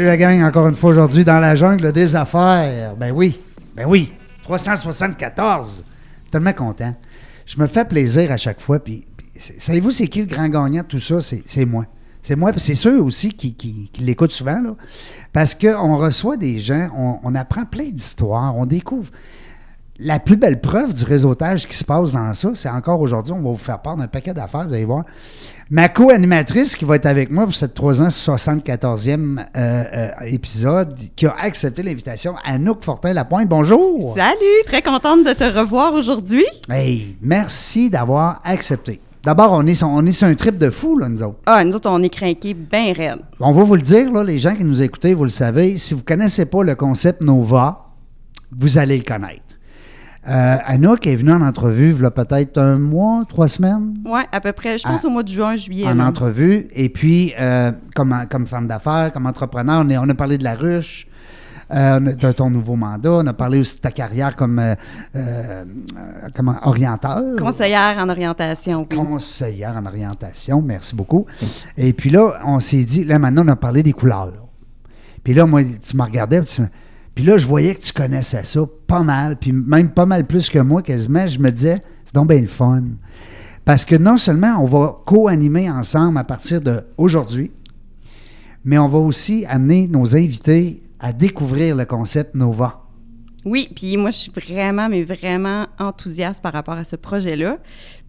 Salut la gang, encore une fois aujourd'hui dans la jungle des affaires. Ben oui, ben oui, 374. Tellement content. Je me fais plaisir à chaque fois. Puis, savez-vous, c'est qui le grand gagnant de tout ça? C'est moi. C'est moi, c'est ceux aussi qui, qui, l'écoutent souvent, là. Parce qu'on reçoit des gens, on apprend plein d'histoires, on découvre. La plus belle preuve du réseautage qui se passe dans ça, c'est encore aujourd'hui, on va vous faire part d'un paquet d'affaires, vous allez voir. Ma co-animatrice qui va être avec moi pour cette 374e euh, euh, épisode, qui a accepté l'invitation, Anouk Fortin-Lapointe. Bonjour! Salut, très contente de te revoir aujourd'hui. Hey, merci d'avoir accepté. D'abord, on est, sur, on est sur un trip de fou, là, nous autres. Ah, nous autres, on est craqués bien raides. On va vous le dire, là, les gens qui nous écoutez, vous le savez, si vous ne connaissez pas le concept Nova, vous allez le connaître. Euh, Anouk est venue en entrevue, il y a peut-être un mois, trois semaines, Ouais, à peu près, je pense Ah. au mois de juin, juillet. en entrevue. Et puis, euh, comme, comme femme d'affaires, comme entrepreneur, on, est- on a parlé de la ruche, euh, de ton nouveau mandat, on a parlé aussi de ta carrière comme euh, euh, comment, orienteur. Conseillère en orientation. oui. conseillère en orientation. Merci beaucoup. Et puis là, on s'est dit, là, maintenant, on a parlé des couleurs. Puis là, moi, tu me regardais, tu- puis là, je voyais que tu connaissais ça pas mal, puis même pas mal plus que moi, quasiment. Je me disais, c'est donc bien le fun. Parce que non seulement on va co-animer ensemble à partir d'aujourd'hui, mais on va aussi amener nos invités à découvrir le concept Nova. Oui, puis moi, je suis vraiment, mais vraiment enthousiaste par rapport à ce projet-là.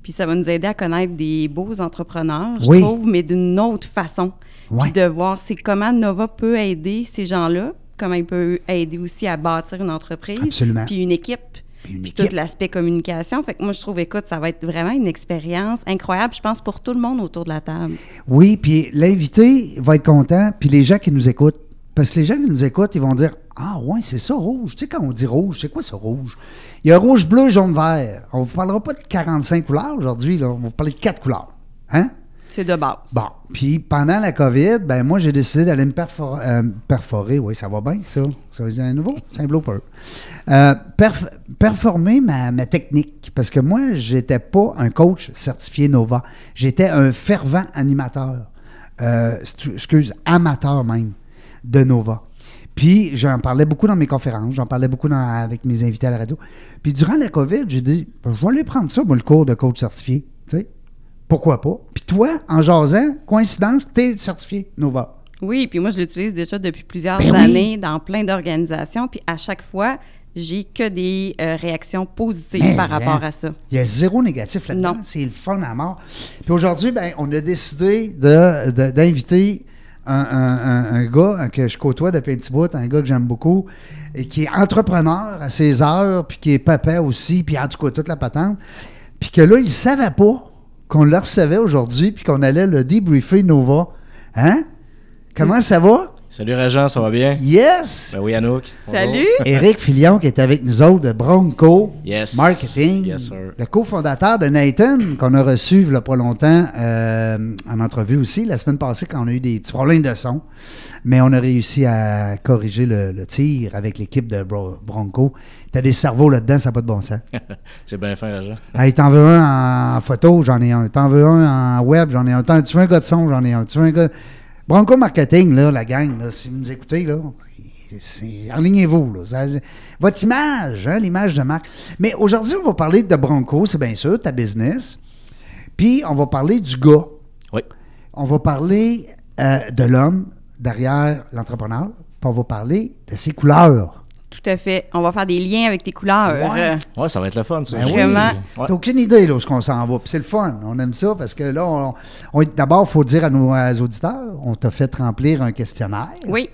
Puis ça va nous aider à connaître des beaux entrepreneurs, je Oui. trouve, mais d'une autre façon. Ouais. Puis de voir c'est comment Nova peut aider ces gens-là, comment il peut aider aussi à bâtir une entreprise. Absolument. Puis une équipe. Puis tout l'aspect communication. Fait que moi, je trouve, écoute, ça va être vraiment une expérience incroyable, je pense, pour tout le monde autour de la table. Oui, puis l'invité va être content, puis les gens qui nous écoutent. Parce que les gens qui nous écoutent, ils vont dire Ah, ouais, c'est ça, rouge. Tu sais, quand on dit rouge, c'est quoi ça, rouge? Il y a rouge, bleu, jaune, vert. On ne vous parlera pas de 45 couleurs aujourd'hui, là. On va vous parler de quatre couleurs. Hein? C'est de base. Bon. Puis pendant la COVID, ben moi, j'ai décidé d'aller me euh, perforer. Oui, ça va bien, ça. Ça veut dire un nouveau, c'est un blooper. Euh, perf- performer ma, technique. Parce que moi, j'étais pas un coach certifié Nova. J'étais un fervent animateur. Euh, excuse, amateur même de Nova. Puis j'en parlais beaucoup dans mes conférences, j'en parlais beaucoup avec mes invités à la radio. Puis durant la COVID, j'ai dit, je vais aller prendre ça, moi, le cours de coach certifié. Tu sais? Pourquoi pas? Puis toi, en jasant, coïncidence, t'es certifié Nova. Oui, puis moi, je l'utilise déjà depuis plusieurs Ben oui. années dans plein d'organisations. Puis à chaque fois, j'ai que des euh, réactions positives Mais, par hein, rapport à ça. Il y a zéro négatif là-dedans. C'est le fun à mort. Puis aujourd'hui, ben, on a décidé de- de- d'inviter un, un- un- un gars que je côtoie depuis un petit bout, un gars que j'aime beaucoup, et qui est entrepreneur à ses heures, puis qui est papa aussi, puis en tout cas, toute la patente. Puis que là, il ne savait pas qu'on le recevait aujourd'hui, puis qu'on allait le débriefer Nova. Hein? Comment ça va? Salut Régent, ça va bien? Yes! Ben oui, Anouk. Bonjour. Salut! Éric Filion qui est avec nous autres de Bronco Yes. Marketing, Yes, sir. le cofondateur de Nathan qu'on a reçu il y a pas longtemps euh, en entrevue aussi la semaine passée quand on a eu des petits problèmes de son, mais on a réussi à corriger le, le tir avec l'équipe de Bro- Bronco. T'as des cerveaux là-dedans, ça n'a pas de bon sens. C'est bien fin, Régent. Hey, t'en veux un en photo, j'en ai un. T'en veux un en web, j'en ai un. T'en- Tu veux un gars de son, j'en ai un. Tu veux un gars... Bronco Marketing, là, la gang, là, si vous nous écoutez, là, enlignez-vous. Votre image, hein, l'image de marque. Mais aujourd'hui, on va parler de Bronco, c'est bien sûr, ta business. Puis, on va parler du gars. Oui. On va parler euh, de l'homme derrière l'entrepreneur. Puis, on va parler de ses couleurs. Tout à fait. On va faire des liens avec tes couleurs. Ouais. Ouais, ça va être le fun, ça. Ben oui. Vraiment. Ouais. T'as aucune idée là, où est-ce qu'on s'en va. Puis c'est le fun. On aime ça parce que là, on, on- d'abord, il faut dire à nos auditeurs on t'a fait remplir un questionnaire. Oui.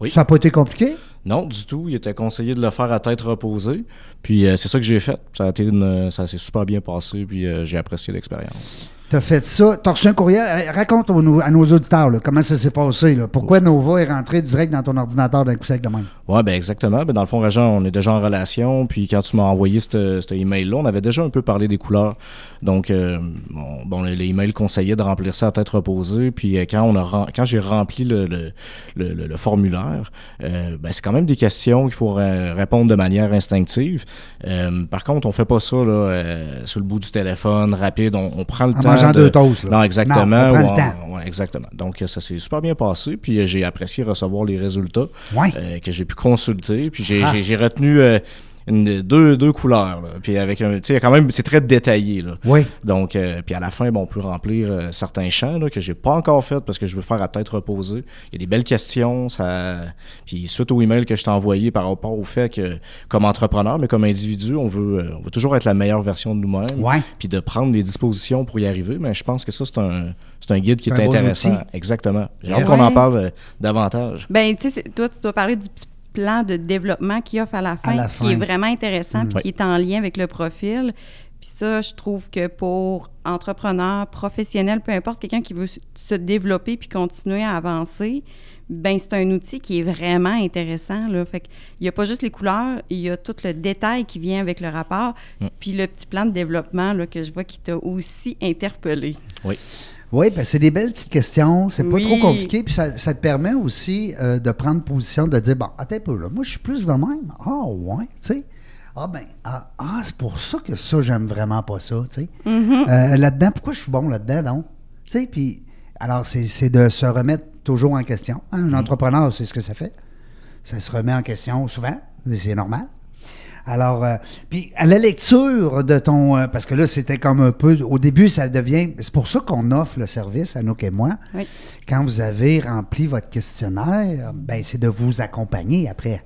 Oui. Ça n'a pas été compliqué? Non, du tout. Il était conseillé de le faire à tête reposée. Puis euh, c'est ça que j'ai fait. Ça a été une- ça s'est super bien passé. Puis euh, j'ai apprécié l'expérience. T'as fait ça. T'as reçu un courriel. Raconte à nos auditeurs comment ça s'est passé. Pourquoi Nova est rentré direct dans ton ordinateur d'un coup sec de même? Ouais, ben exactement. Ben, dans le fond, Régent, on est déjà en relation. Puis quand tu m'as envoyé ce cet email-là, on avait déjà un peu parlé des couleurs. Donc, euh, bon, bon, le- l'email conseillait de remplir ça à tête reposée. Puis euh, quand on a rem- quand j'ai rempli le, le, le- le- le formulaire, euh, ben, c'est quand même des questions qu'il faut ré- répondre de manière instinctive. Par contre, on fait pas ça là, sur le bout du téléphone, rapide. On, on prend le En temps. mangeant de- deux toasts, là. Non, exactement. Non, on prend le temps. ouais, exactement. Donc, ça s'est super bien passé. Puis j'ai apprécié recevoir les résultats Ouais. que j'ai pu consulter. Puis j'ai Ah. retenu une, deux, deux couleurs. là. Puis avec un, tu sais, quand même, c'est très détaillé. Là. Oui. Donc, euh, puis à la fin, bon, on peut remplir euh, certains champs là, que j'ai pas encore fait parce que je veux faire à tête reposée. Il y a des belles questions. Ça... Puis suite au email que je t'ai envoyé par rapport au fait que, comme entrepreneur, mais comme individu, on veut, euh, on veut toujours être la meilleure version de nous-mêmes. Ouais. Puis de prendre des dispositions pour y arriver. Mais je pense que ça, c'est un, c'est un guide qui est bon intéressant. Exactement. J'ai hâte qu'on en parle euh, davantage. Ben, tu sais, toi, tu dois parler du petit plan de développement qu'il offre à la fin, la qui est vraiment intéressant, puis Ouais. qui est en lien avec le profil. Puis ça, je trouve que pour entrepreneur, professionnel, peu importe, quelqu'un qui veut se développer puis continuer à avancer, ben c'est un outil qui est vraiment intéressant. Là. Fait qu'il n'y a pas juste les couleurs, il y a tout le détail qui vient avec le rapport, puis le petit plan de développement là, que je vois qui t'a aussi interpellé. Oui. Oui, ben c'est des belles petites questions, c'est pas Oui. trop compliqué, puis ça, ça te permet aussi euh, de prendre position, de dire, bon, attends un peu, là, moi je suis plus de même. Ah, ouais, tu sais. Ah, ben, ah, ah, c'est pour ça que ça, j'aime vraiment pas ça, tu sais. Euh, là-dedans, pourquoi je suis bon là-dedans, donc? Tu sais, puis, alors, c'est de se remettre toujours en question. hein. Un entrepreneur, c'est ce que ça fait. Ça se remet en question souvent, mais c'est normal. Alors, euh, puis à la lecture de ton. euh, parce que là, c'était comme un peu. Au début, ça devient. C'est pour ça qu'on offre le service, Anouk et moi. Oui. Quand vous avez rempli votre questionnaire, ben, c'est de vous accompagner après.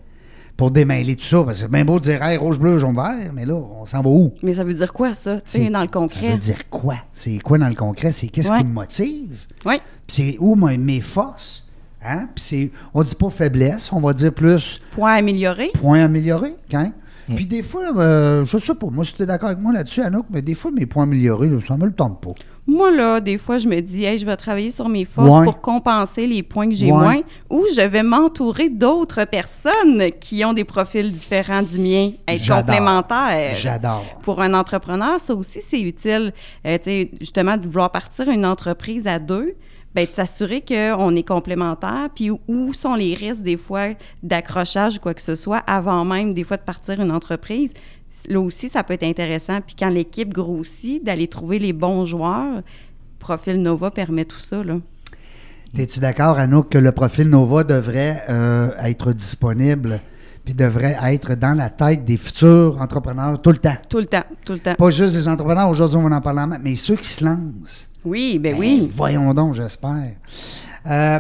Pour démêler tout ça. Parce que c'est bien beau de dire hey, rouge, bleu, jaune, vert, mais là, on s'en va où? Mais ça veut dire quoi, ça, tu dans le Ça concret? veut dire quoi? C'est quoi dans le concret? C'est qu'est-ce Ouais. qui me motive? Oui. Puis c'est où mes, mes forces? Hein? Puis c'est. On dit pas faiblesse, on va dire plus Point amélioré? points améliorés, hein? Puis des fois, euh, je sais pas, moi, si tu es d'accord avec moi là-dessus, Anouk, mais des fois, mes points améliorés, là, ça me le tente pas. Moi, là, des fois, je me dis, hey, je vais travailler sur mes forces Ouais. pour compenser les points que j'ai Ouais. moins, ou je vais m'entourer d'autres personnes qui ont des profils différents du mien, être complémentaires. J'adore. Pour un entrepreneur, ça aussi, c'est utile. Euh, tu sais, justement, de vouloir partir une entreprise à deux, ben, de s'assurer qu'on est complémentaires, puis où- sont les risques, des fois, d'accrochage ou quoi que ce soit, avant même, des fois, de partir une entreprise. Là aussi, ça peut être intéressant. Puis quand l'équipe grossit, d'aller trouver les bons joueurs, Profil Nova permet tout ça. Es-tu d'accord, Anouk, que le profil Nova devrait euh, être disponible puis devrait être dans la tête des futurs entrepreneurs tout le temps? Tout le temps, tout le temps. Pas juste des entrepreneurs, aujourd'hui on va en parler, en main, mais ceux qui se lancent. Oui, ben Ben, oui. Voyons donc, j'espère. Euh,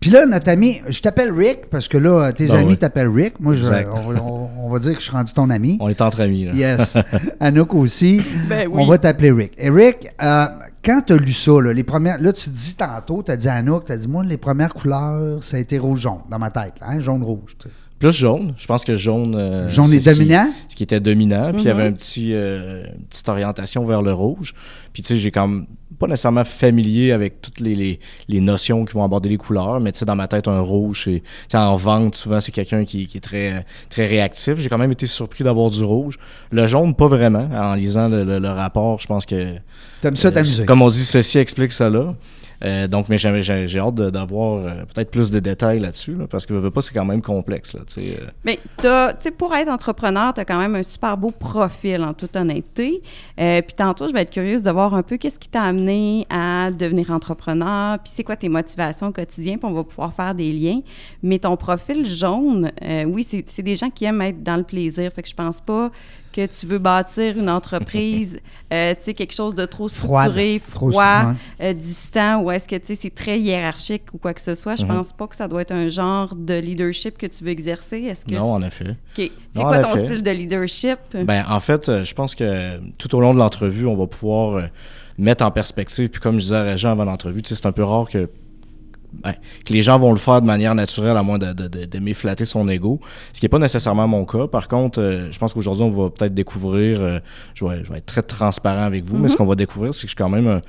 puis là, notre ami, je t'appelle Rick parce que là, tes Ben amis oui. t'appellent Rick. Moi, je- on, va- on- on va dire que je suis rendu ton ami. On est entre amis. Là. Yes. Anouk aussi. Ben oui. On va t'appeler Rick. Et Rick, euh, quand tu as lu ça, là, les premières, là, tu dis tantôt, tu as dit à Anouk, tu as dit, moi, les premières couleurs, ça a été rouge-jaune dans ma tête, là, hein, jaune-rouge. Plus jaune. Je pense que jaune. euh, Jaune c'est est ce qui- dominant? ce qui était dominant. Puis il y avait Mhm. un petit, euh, une petite orientation vers le rouge. Puis tu sais, j'ai comme pas nécessairement familier avec toutes les, les, les notions qui vont aborder les couleurs, mais tu sais, dans ma tête, un rouge, c'est, tu sais, en vente, souvent, c'est quelqu'un qui, qui est très, très réactif. J'ai quand même été surpris d'avoir du rouge. Le jaune, pas vraiment. En lisant le, le- le rapport, je pense que. T'aimes ça euh, t'amuser? Comme on dit, ceci explique cela. Euh, donc, mais j'ai, hâte d'avoir euh, peut-être plus de détails là-dessus, là, parce que veux, pas, c'est quand même complexe. Là, euh. Mais pour être entrepreneur, tu as quand même un super beau profil, en toute honnêteté. Puis tantôt, je vais être curieuse de voir un peu qu'est-ce qui t'a amené à devenir entrepreneur, puis c'est quoi tes motivations au quotidien, puis on va pouvoir faire des liens. Mais ton profil jaune, oui, c'est des gens qui aiment être dans le plaisir. Fait que je pense pas que tu veux bâtir une entreprise, euh, tu sais, quelque chose de trop structuré, froid, euh, distant, ou est-ce que, tu sais, c'est très hiérarchique ou quoi que ce soit? Je Mhm. pense pas que ça doit être un genre de leadership que tu veux exercer. Est-ce que Non, en effet. OK. C'est quoi ton style de leadership? Ben, en fait, euh, je pense que tout au long de l'entrevue, on va pouvoir mettre en perspective. Puis comme je disais à Régent avant l'entrevue, tu sais, c'est un peu rare que ben, que les gens vont le faire de manière naturelle à moins de, de, de, d'aimer flatter son ego, ce qui n'est pas nécessairement mon cas. Par contre, euh, je pense qu'aujourd'hui, on va peut-être découvrir, euh, je, vais, je vais être très transparent avec vous, mais ce qu'on va découvrir, c'est que je suis quand même, un-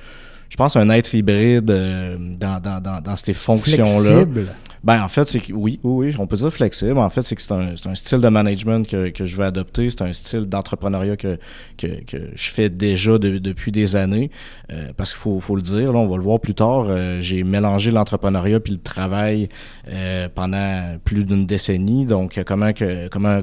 je pense, un être hybride euh, dans, dans, dans, dans ces fonctions-là. Flexible? Ben, en fait, c'est que oui, oui, oui, on peut dire flexible. En fait, c'est que c'est un, c'est un style de management que, que je veux adopter. C'est un style d'entrepreneuriat que, que, que je fais déjà de- depuis des années. Euh, parce qu'il faut, faut le dire, là, on va le voir plus tard. euh, j'ai mélangé l'entrepreneuriat puis le travail euh, pendant plus d'une décennie. Donc, comment que comment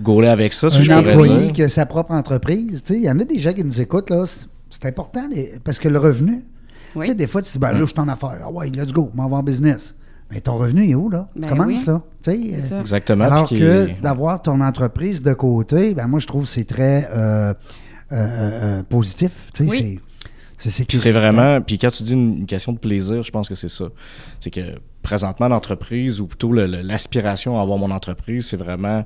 gauler avec ça, si je un pourrais employé dire? qui a sa propre entreprise. Tu sais, Il y en a des gens qui nous écoutent, là. C'est- important les- parce que le revenu. Oui. Tu sais, des fois, tu dis, ben là, je suis en affaires. Ah ouais, let's go, m'en va en business. Mais ton revenu il est où, là? Ben tu commences, oui. là. Euh. Exactement. Alors que d'avoir ton entreprise de côté, ben moi, je trouve que c'est très euh, euh, euh, positif. Tu sais, Oui. c'est- vraiment, puis quand tu dis une, une question de plaisir, je pense que c'est ça. C'est que présentement, l'entreprise, ou plutôt le- le- l'aspiration à avoir mon entreprise, c'est vraiment.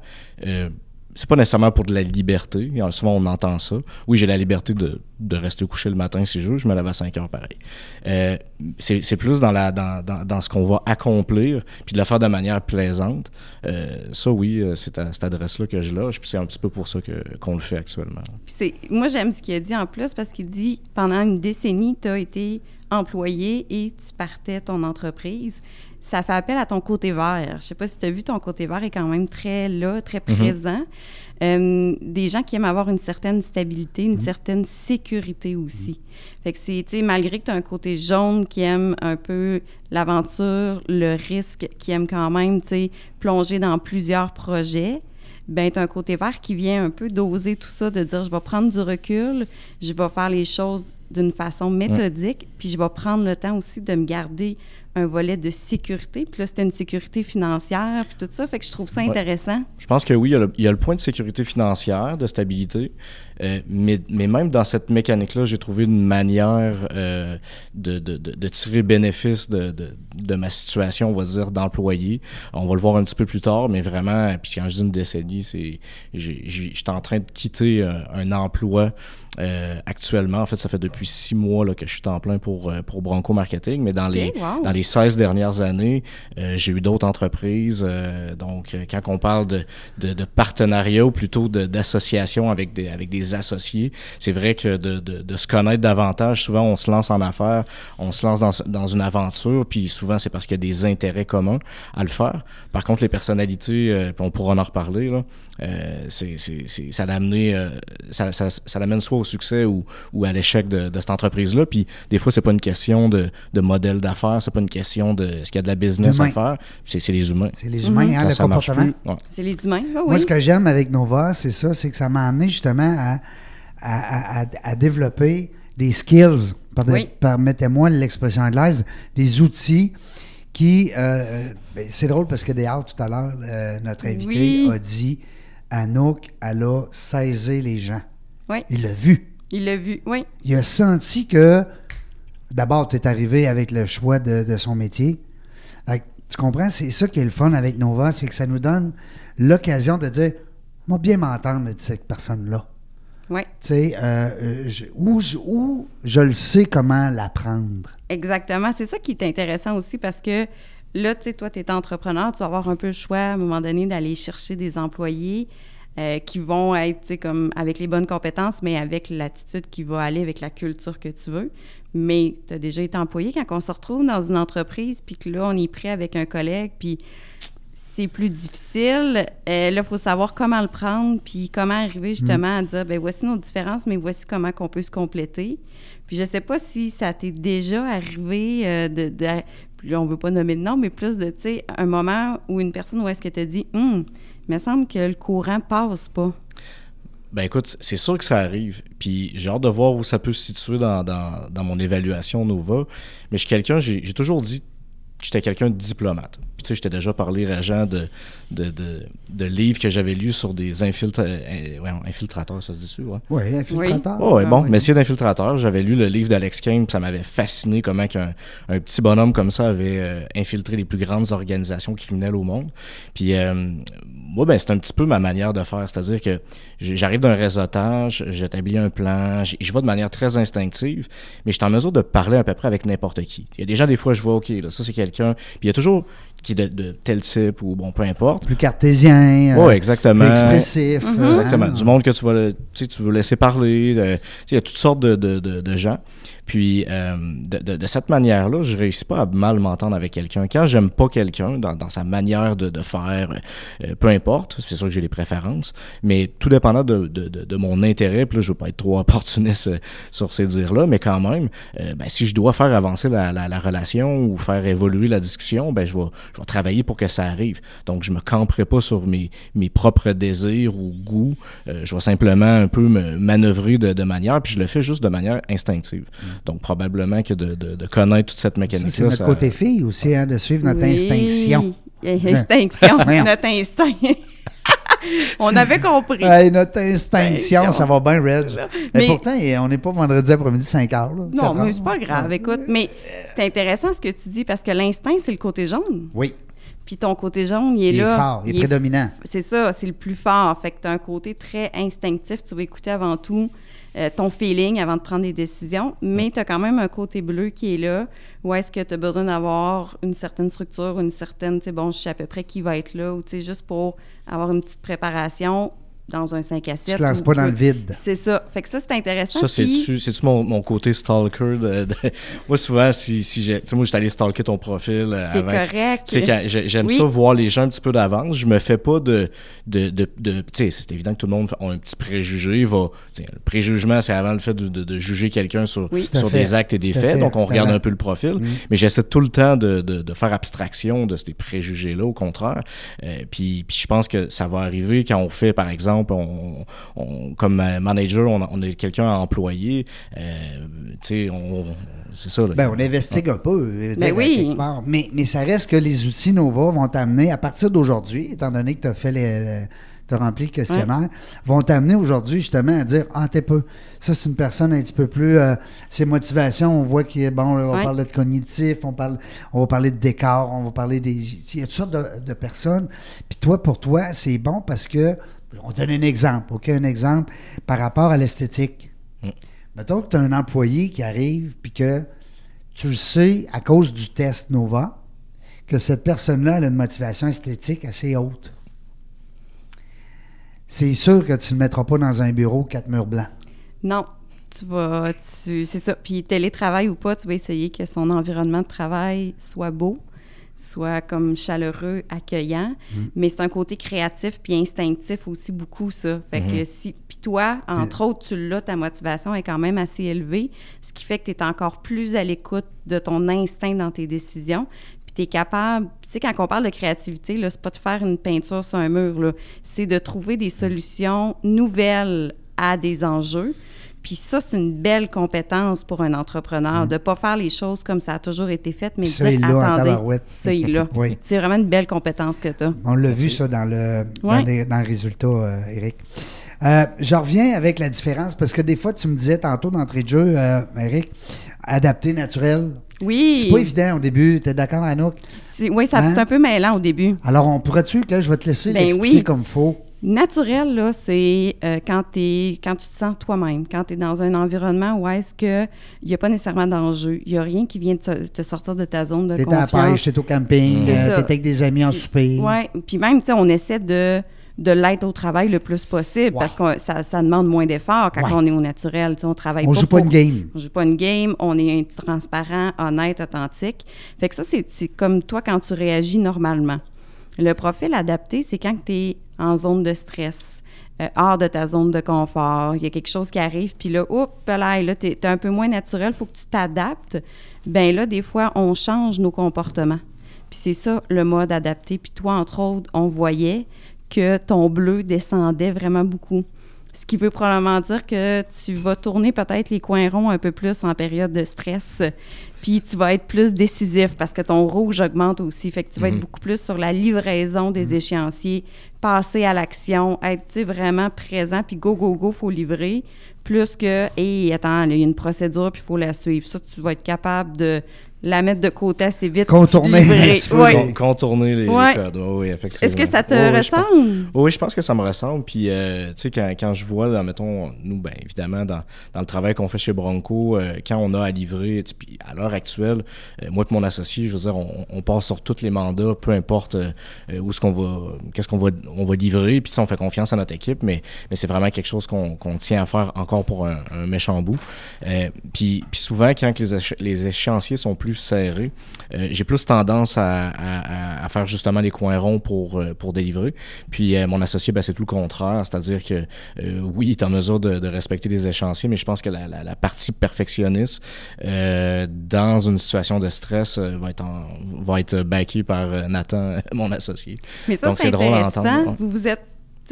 C'est pas nécessairement pour de la liberté. Souvent, on entend ça. Oui, j'ai la liberté de, de rester couché le matin si je veux. Je me lève à 5 heures pareil. Euh, c'est plus dans, dans, dans, ce qu'on va accomplir, puis de le faire de manière plaisante. Euh, ça, oui, euh, c'est à cette adresse-là que je loge, puis c'est un petit peu pour ça qu'on le fait actuellement. Moi, j'aime ce qu'il a dit en plus parce qu'il dit pendant une décennie, tu as été employé et tu partais ton entreprise. Ça fait appel à ton côté vert. Je sais pas si tu as vu, ton côté vert est quand même très là, très présent. Euh, des gens qui aiment avoir une certaine stabilité, une certaine sécurité aussi. Fait que c'est, tu sais, malgré que tu as un côté jaune qui aime un peu l'aventure, le risque, qui aime quand même, tu sais, plonger dans plusieurs projets, ben tu as un côté vert qui vient un peu doser tout ça, de dire je vais prendre du recul, je vais faire les choses d'une façon méthodique, puis je vais prendre le temps aussi de me garder un volet de sécurité. Puis là, c'était une sécurité financière, puis tout ça. Fait que je trouve ça Ouais. intéressant. Je pense que oui, il y, a le, il y a le point de sécurité financière, de stabilité, euh, mais, mais même dans cette mécanique-là, j'ai trouvé une manière euh, de, de, de, de tirer bénéfice de, de, de ma situation, on va dire, d'employé. On va le voir un petit peu plus tard, mais vraiment, puis quand je dis une décennie, c'est j'étais en train de quitter euh, un emploi euh, actuellement. En fait, ça fait depuis six mois là, que je suis en plein pour, euh, pour Bronco Marketing, mais dans, les, wow. dans les 16 dernières années, euh, j'ai eu d'autres entreprises. euh, donc, euh, quand on parle de, de, de partenariat ou plutôt de- d'association avec des, avec des associés, c'est vrai que de, de, de se connaître davantage, souvent on se lance en affaires, on se lance dans, dans une aventure, puis souvent c'est parce qu'il y a des intérêts communs à le faire. Par contre, les personnalités, euh, puis on pourra en reparler, là, c'est, ça l'amène ça, ça, ça l'amène soit au succès ou, ou à l'échec de, de cette entreprise-là. Puis des fois, c'est pas une question de, de modèle d'affaires, c'est pas une question de est-ce qu'il y a de la business à faire, c'est, c'est les humains. C'est les humains, hein, Quand le ça comportement. plus, ouais. C'est les humains. Ah Moi, oui. ce que j'aime avec Nova, c'est ça, c'est que ça m'a amené justement à, à, à- à développer des skills, pardon- Oui. permettez-moi l'expression anglaise, des outils qui... euh, ben, c'est drôle parce que Déal, tout à l'heure, euh, notre invité Oui. a dit, Anouk, elle a saisi les gens. Oui, Il l'a vu. il l'a vu. Oui, Il a senti que, d'abord, tu es arrivé avec le choix de, de son métier. Fait tu comprends? C'est ça qui est le fun avec Nova, c'est que ça nous donne l'occasion de dire, moi, bien m'entendre de cette personne-là. oui. Tu sais, euh, euh, je- ou, je- ou je le sais comment l'apprendre. Exactement. C'est ça qui est intéressant aussi parce que là, tu sais, toi, tu es entrepreneur, tu vas avoir un peu le choix à un moment donné d'aller chercher des employés euh, qui vont être, comme avec les bonnes compétences, mais avec l'attitude qui va aller avec la culture que tu veux. Mais tu as déjà été employé quand on se retrouve dans une entreprise, puis que là, on est prêt avec un collègue, puis c'est plus difficile. Euh, là, il faut savoir comment le prendre, puis comment arriver justement à dire, ben voici nos différences, mais voici comment qu'on peut se compléter. Puis je sais pas si ça t'est déjà arrivé euh, de, de- on veut pas nommer de nom, mais plus de, tu sais, un moment où une personne où est-ce que tu dit, hum, il me semble que le courant passe pas. Ben écoute, c'est sûr que ça arrive. Puis j'ai hâte de voir où ça peut se situer dans, dans, dans mon évaluation Nova. Mais je suis quelqu'un, j'ai j'ai toujours dit que j'étais quelqu'un de diplomate. Puis tu sais, j'étais déjà parlé à Jean de, de, de, de livres que j'avais lus sur des infiltra- euh, ouais, infiltrateurs, ça se dit-tu, ouais? Oui, infiltrateur. Oh, ouais, Ah, bon, oui. Messier d'infiltrateur, j'avais lu le livre d'Alex Kane, puis ça m'avait fasciné comment qu'un un petit bonhomme comme ça avait euh, infiltré les plus grandes organisations criminelles au monde. Puis euh, moi, ben, c'est un petit peu ma manière de faire, c'est-à-dire que j'arrive d'un réseautage, j'établis un plan, je vais de manière très instinctive, mais je suis en mesure de parler à peu près avec n'importe qui. Il y a déjà des fois, je vois, OK, là, ça c'est quelqu'un, puis il y a toujours qui est de, de tel type ou bon, peu importe. Plus cartésien. euh, Ouais, exactement. Plus expressif. Mhm. euh, Exactement. hein. Du monde que tu vas, tu sais, tu veux laisser parler. euh, tu sais, il y a toutes sortes de, de, de, de gens. Puis, euh, de, de, de cette manière-là, je réussis pas à mal m'entendre avec quelqu'un. Quand j'aime pas quelqu'un dans, dans sa manière de, de faire, euh, peu importe, c'est sûr que j'ai les préférences, mais tout dépendant de, de, mon intérêt, puis là, je veux pas être trop opportuniste euh, sur ces dires-là, mais quand même, euh, ben, si je dois faire avancer la, la, la relation ou faire évoluer la discussion, ben, je vais, je vais travailler pour que ça arrive. Donc, je me camperai pas sur mes, mes propres désirs ou goûts. Euh, je vais simplement un peu me manœuvrer de, de manière, puis je le fais juste de manière instinctive. Donc, probablement que de, de, de connaître toute cette mécanique-là. c'est notre ça- côté fille aussi, hein, de suivre notre Oui. instinction. Instinction, Voyons. notre instinct. On avait compris. Hey, notre instinction, Ben, ça va bien, Reg. Mais Mais- pourtant, eh, on n'est pas vendredi après-midi 5 heures. Là, Non, mais c'est pas grave. Écoute, mais c'est intéressant ce que tu dis parce que l'instinct, c'est le côté jaune. Oui, Puis ton côté jaune, il est il est là. fort, il est prédominant. C'est ça, c'est le plus fort. Fait que tu as un côté très instinctif. Tu vas écouter avant tout euh, ton feeling avant de prendre des décisions. Mais tu as quand même un côté bleu qui est là. Où est-ce que tu as besoin d'avoir une certaine structure, une certaine, tu sais, bon, je sais à peu près qui va être là, ou tu sais, juste pour avoir une petite préparation dans un 5 à 7. Tu te lances ou pas dans le vide. C'est ça. Fait que ça, c'est intéressant. Ça, c'est-tu mon, mon côté stalker? De, de- Moi, souvent, si, si j'ai... Tu sais, moi, je suis allé stalker ton profil. euh, C'est avant. correct. Tu sais, j'aime Oui. ça, voir les gens un petit peu d'avance. Je me fais pas de... de, de, de- tu sais, c'est évident que tout le monde a un petit préjugé. Va, tu sais, le préjugement, c'est avant le fait de, de- de juger quelqu'un sur, Oui. Sur des actes et des faits. fait, Donc, on regarde un peu le profil. Mm. Mais j'essaie tout le temps de, de, de faire abstraction de ces préjugés-là, au contraire. Euh, puis, puis je pense que ça va arriver quand on fait, par exemple, on, on- comme manager, on, est quelqu'un à employer. euh, tu sais, on, c'est ça. là. Ben, on investigue un peu. je veux dire, oui. à quelque part. Mais, mais ça reste que les outils Nova vont t'amener, à partir d'aujourd'hui, étant donné que tu as fait les. tu as rempli le questionnaire, vont t'amener aujourd'hui justement à dire Ah, t'es peu. Ça, c'est une personne un petit peu plus. euh, ses motivations, on voit qu'il est bon, là, on Ouais. parle de cognitif, on, parle, on va parler de décor, on va parler des. Il y a toutes sortes de, de personnes. Puis toi, pour toi, c'est bon parce que. On donne un exemple, OK? Un exemple par rapport à l'esthétique. Mettons que tu as un employé qui arrive puis que tu le sais à cause du test Nova que cette personne-là elle a une motivation esthétique assez haute. C'est sûr que tu ne le mettras pas dans un bureau quatre murs blancs. Non, tu vas, tu, c'est ça. Puis télétravail ou pas, tu vas essayer que son environnement de travail soit beau, soit comme chaleureux, accueillant. Mais c'est un côté créatif puis instinctif aussi beaucoup ça. Fait que si, puis toi, entre autres, tu l'as, ta motivation est quand même assez élevée, ce qui fait que tu es encore plus à l'écoute de ton instinct dans tes décisions. Puis tu es capable, tu sais, quand on parle de créativité, là, c'est pas de faire une peinture sur un mur, là. C'est de trouver des solutions nouvelles à des enjeux. Puis ça, c'est une belle compétence pour un entrepreneur, de ne pas faire les choses comme ça a toujours été fait, mais ça, dire, il l'a en attendez, ça, il l'a. Oui. C'est vraiment une belle compétence que tu as. On l'a vu, ça, dans le, dans les, dans le résultat, euh, Eric. Euh, je reviens avec la différence, parce que des fois, tu me disais tantôt d'entrée de jeu, euh, Eric, adapté naturel. Oui. C'est pas évident au début. Tu es d'accord, Anouk? Oui, ça Hein? c'est un peu mêlant au début. Alors, on pourrait-tu, que là, je vais te laisser Ben l'expliquer oui. comme il faut. Naturel, là, c'est euh, quand, quand tu te sens toi-même, quand tu es dans un environnement où est-ce qu'il n'y a pas nécessairement d'enjeu, il n'y a rien qui vient te, te sortir de ta zone de T'es à la confiance. pêche, t'es au camping, euh, t'es avec des amis en souper. Oui, puis même, tu sais, on essaie de, de l'être au travail le plus possible Ouais. parce que ça, ça demande moins d'efforts quand Ouais. on est au naturel. Tu sais, on travaille On pas joue pas pour- une game. On joue pas une game, on est transparent, honnête, authentique. Fait que ça, c'est c'est comme toi quand tu réagis normalement. Le profil adapté, c'est quand tu es en zone de stress, euh, hors de ta zone de confort. Il y a quelque chose qui arrive, puis là, oups, là, là tu es, un peu moins naturel, il faut que tu t'adaptes. Ben là, des fois, on change nos comportements. Puis c'est ça, le mode adapté. Puis toi, entre autres, on voyait que ton bleu descendait vraiment beaucoup. Ce qui veut probablement dire que tu vas tourner peut-être les coins ronds un peu plus en période de stress. Puis tu vas être plus décisif parce que ton rouge augmente aussi. Fait que tu vas être Mhm. beaucoup plus sur la livraison des échéanciers, passer à l'action, être vraiment présent, puis go, go, go, faut livrer. Plus que, hé, attends, là, il y a une procédure, puis il faut la suivre. Ça, tu vas être capable de la mettre de côté assez vite. Contourner un peu. Ouais. Contourner les, les Ouais. codes. Oui, oui, effectivement. Est-ce que ça te Oui, oui, je pense- ressemble? Oui, je pense que ça me ressemble. Puis, euh, tu sais, quand, quand je vois, là, mettons, nous, ben, évidemment, dans, dans le travail qu'on fait chez Bronco, euh, quand on a à livrer, tu sais, puis à l'heure actuelle, euh, moi et mon associé, je veux dire, on, on passe sur tous les mandats, peu importe où ce qu'on va, qu'est-ce qu'on va, on va livrer. Puis, on fait confiance à notre équipe, mais, mais c'est vraiment quelque chose qu'on qu'on tient à faire encore pour un, un méchant bout. Euh, puis, puis souvent, quand les, éche- les échéanciers sont plus serrés, euh, j'ai plus tendance à, à- à- à faire justement les coins ronds pour, euh, pour délivrer. Puis euh, mon associé, ben, c'est tout le contraire, c'est-à-dire que euh, oui, il est en mesure de, de respecter les échéanciers, mais je pense que la, la- la partie perfectionniste dans une situation de stress va être en- va être backée par Nathan, mon associé. Mais ça, Donc, c'est drôle à entendre. Vous, vous êtes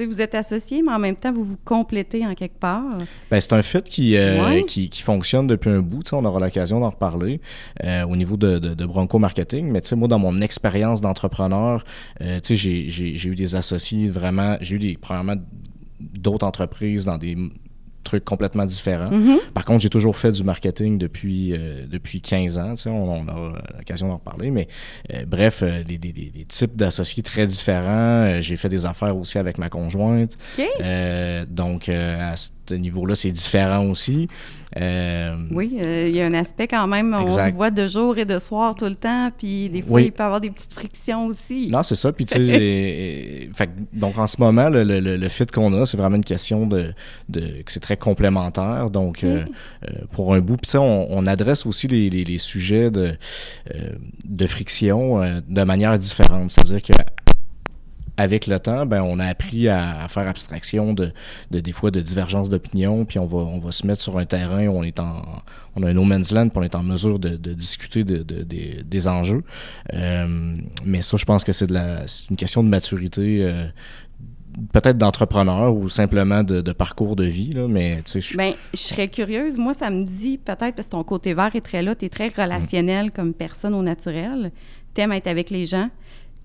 vous êtes associés, mais en même temps, vous vous complétez en quelque part. Ben, c'est un qui, euh, Ouais. qui, qui fonctionne depuis un bout. On aura l'occasion d'en reparler euh, au niveau de, de, de Bronco Marketing. Mais tu sais, moi, dans mon expérience d'entrepreneur, euh, j'ai eu des associés vraiment. J'ai eu des, premièrement d'autres entreprises dans des trucs complètement différents. Mhm. Par contre, j'ai toujours fait du marketing depuis, euh, depuis 15 ans. On, on aura l'occasion d'en reparler. Mais euh, bref, euh, des, des- des- des types d'associés très différents. Euh, j'ai fait des affaires aussi avec ma conjointe. Euh, donc, euh, à ce niveau-là, c'est différent aussi. Euh, Oui, euh, il y a un aspect quand même, on se voit de jour et de soir tout le temps, puis des fois, Oui. il peut y avoir des petites frictions aussi. Non, c'est ça. Puis, tu sais, donc en ce moment, le, le, le- le fit qu'on a, c'est vraiment une question de, de que c'est très complémentaire. Donc, euh, euh, pour un bout, puis, sais, on, on adresse aussi les, les, les sujets de, de friction de manière différente. C'est-à-dire que avec le temps, ben, on a appris à, à faire abstraction de, de des fois de divergences d'opinion, puis on va, on va se mettre sur un terrain où on est en, on a un no man's land, puis on est en mesure de, de discuter de, de- des- des enjeux. Euh, mais ça, je pense que c'est de la, c'est une question de maturité, euh, peut-être d'entrepreneur ou simplement de, de parcours de vie, là, mais tu sais, je- Ben, je serais curieuse. Moi, ça me dit peut-être, parce que ton côté vert est très là, tu es très relationnel comme personne au naturel. Tu aimes être avec les gens.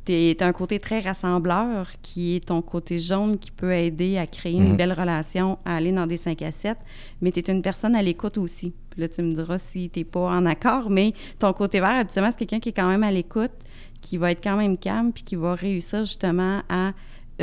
Tu as un côté très rassembleur qui est ton côté jaune qui peut aider à créer une Mhm. belle relation, à aller dans des 5 à 7. Mais tu es une personne à l'écoute aussi. Puis là, tu me diras si tu pas en accord, mais ton côté vert, habituellement, c'est quelqu'un qui est quand même à l'écoute, qui va être quand même calme, puis qui va réussir justement à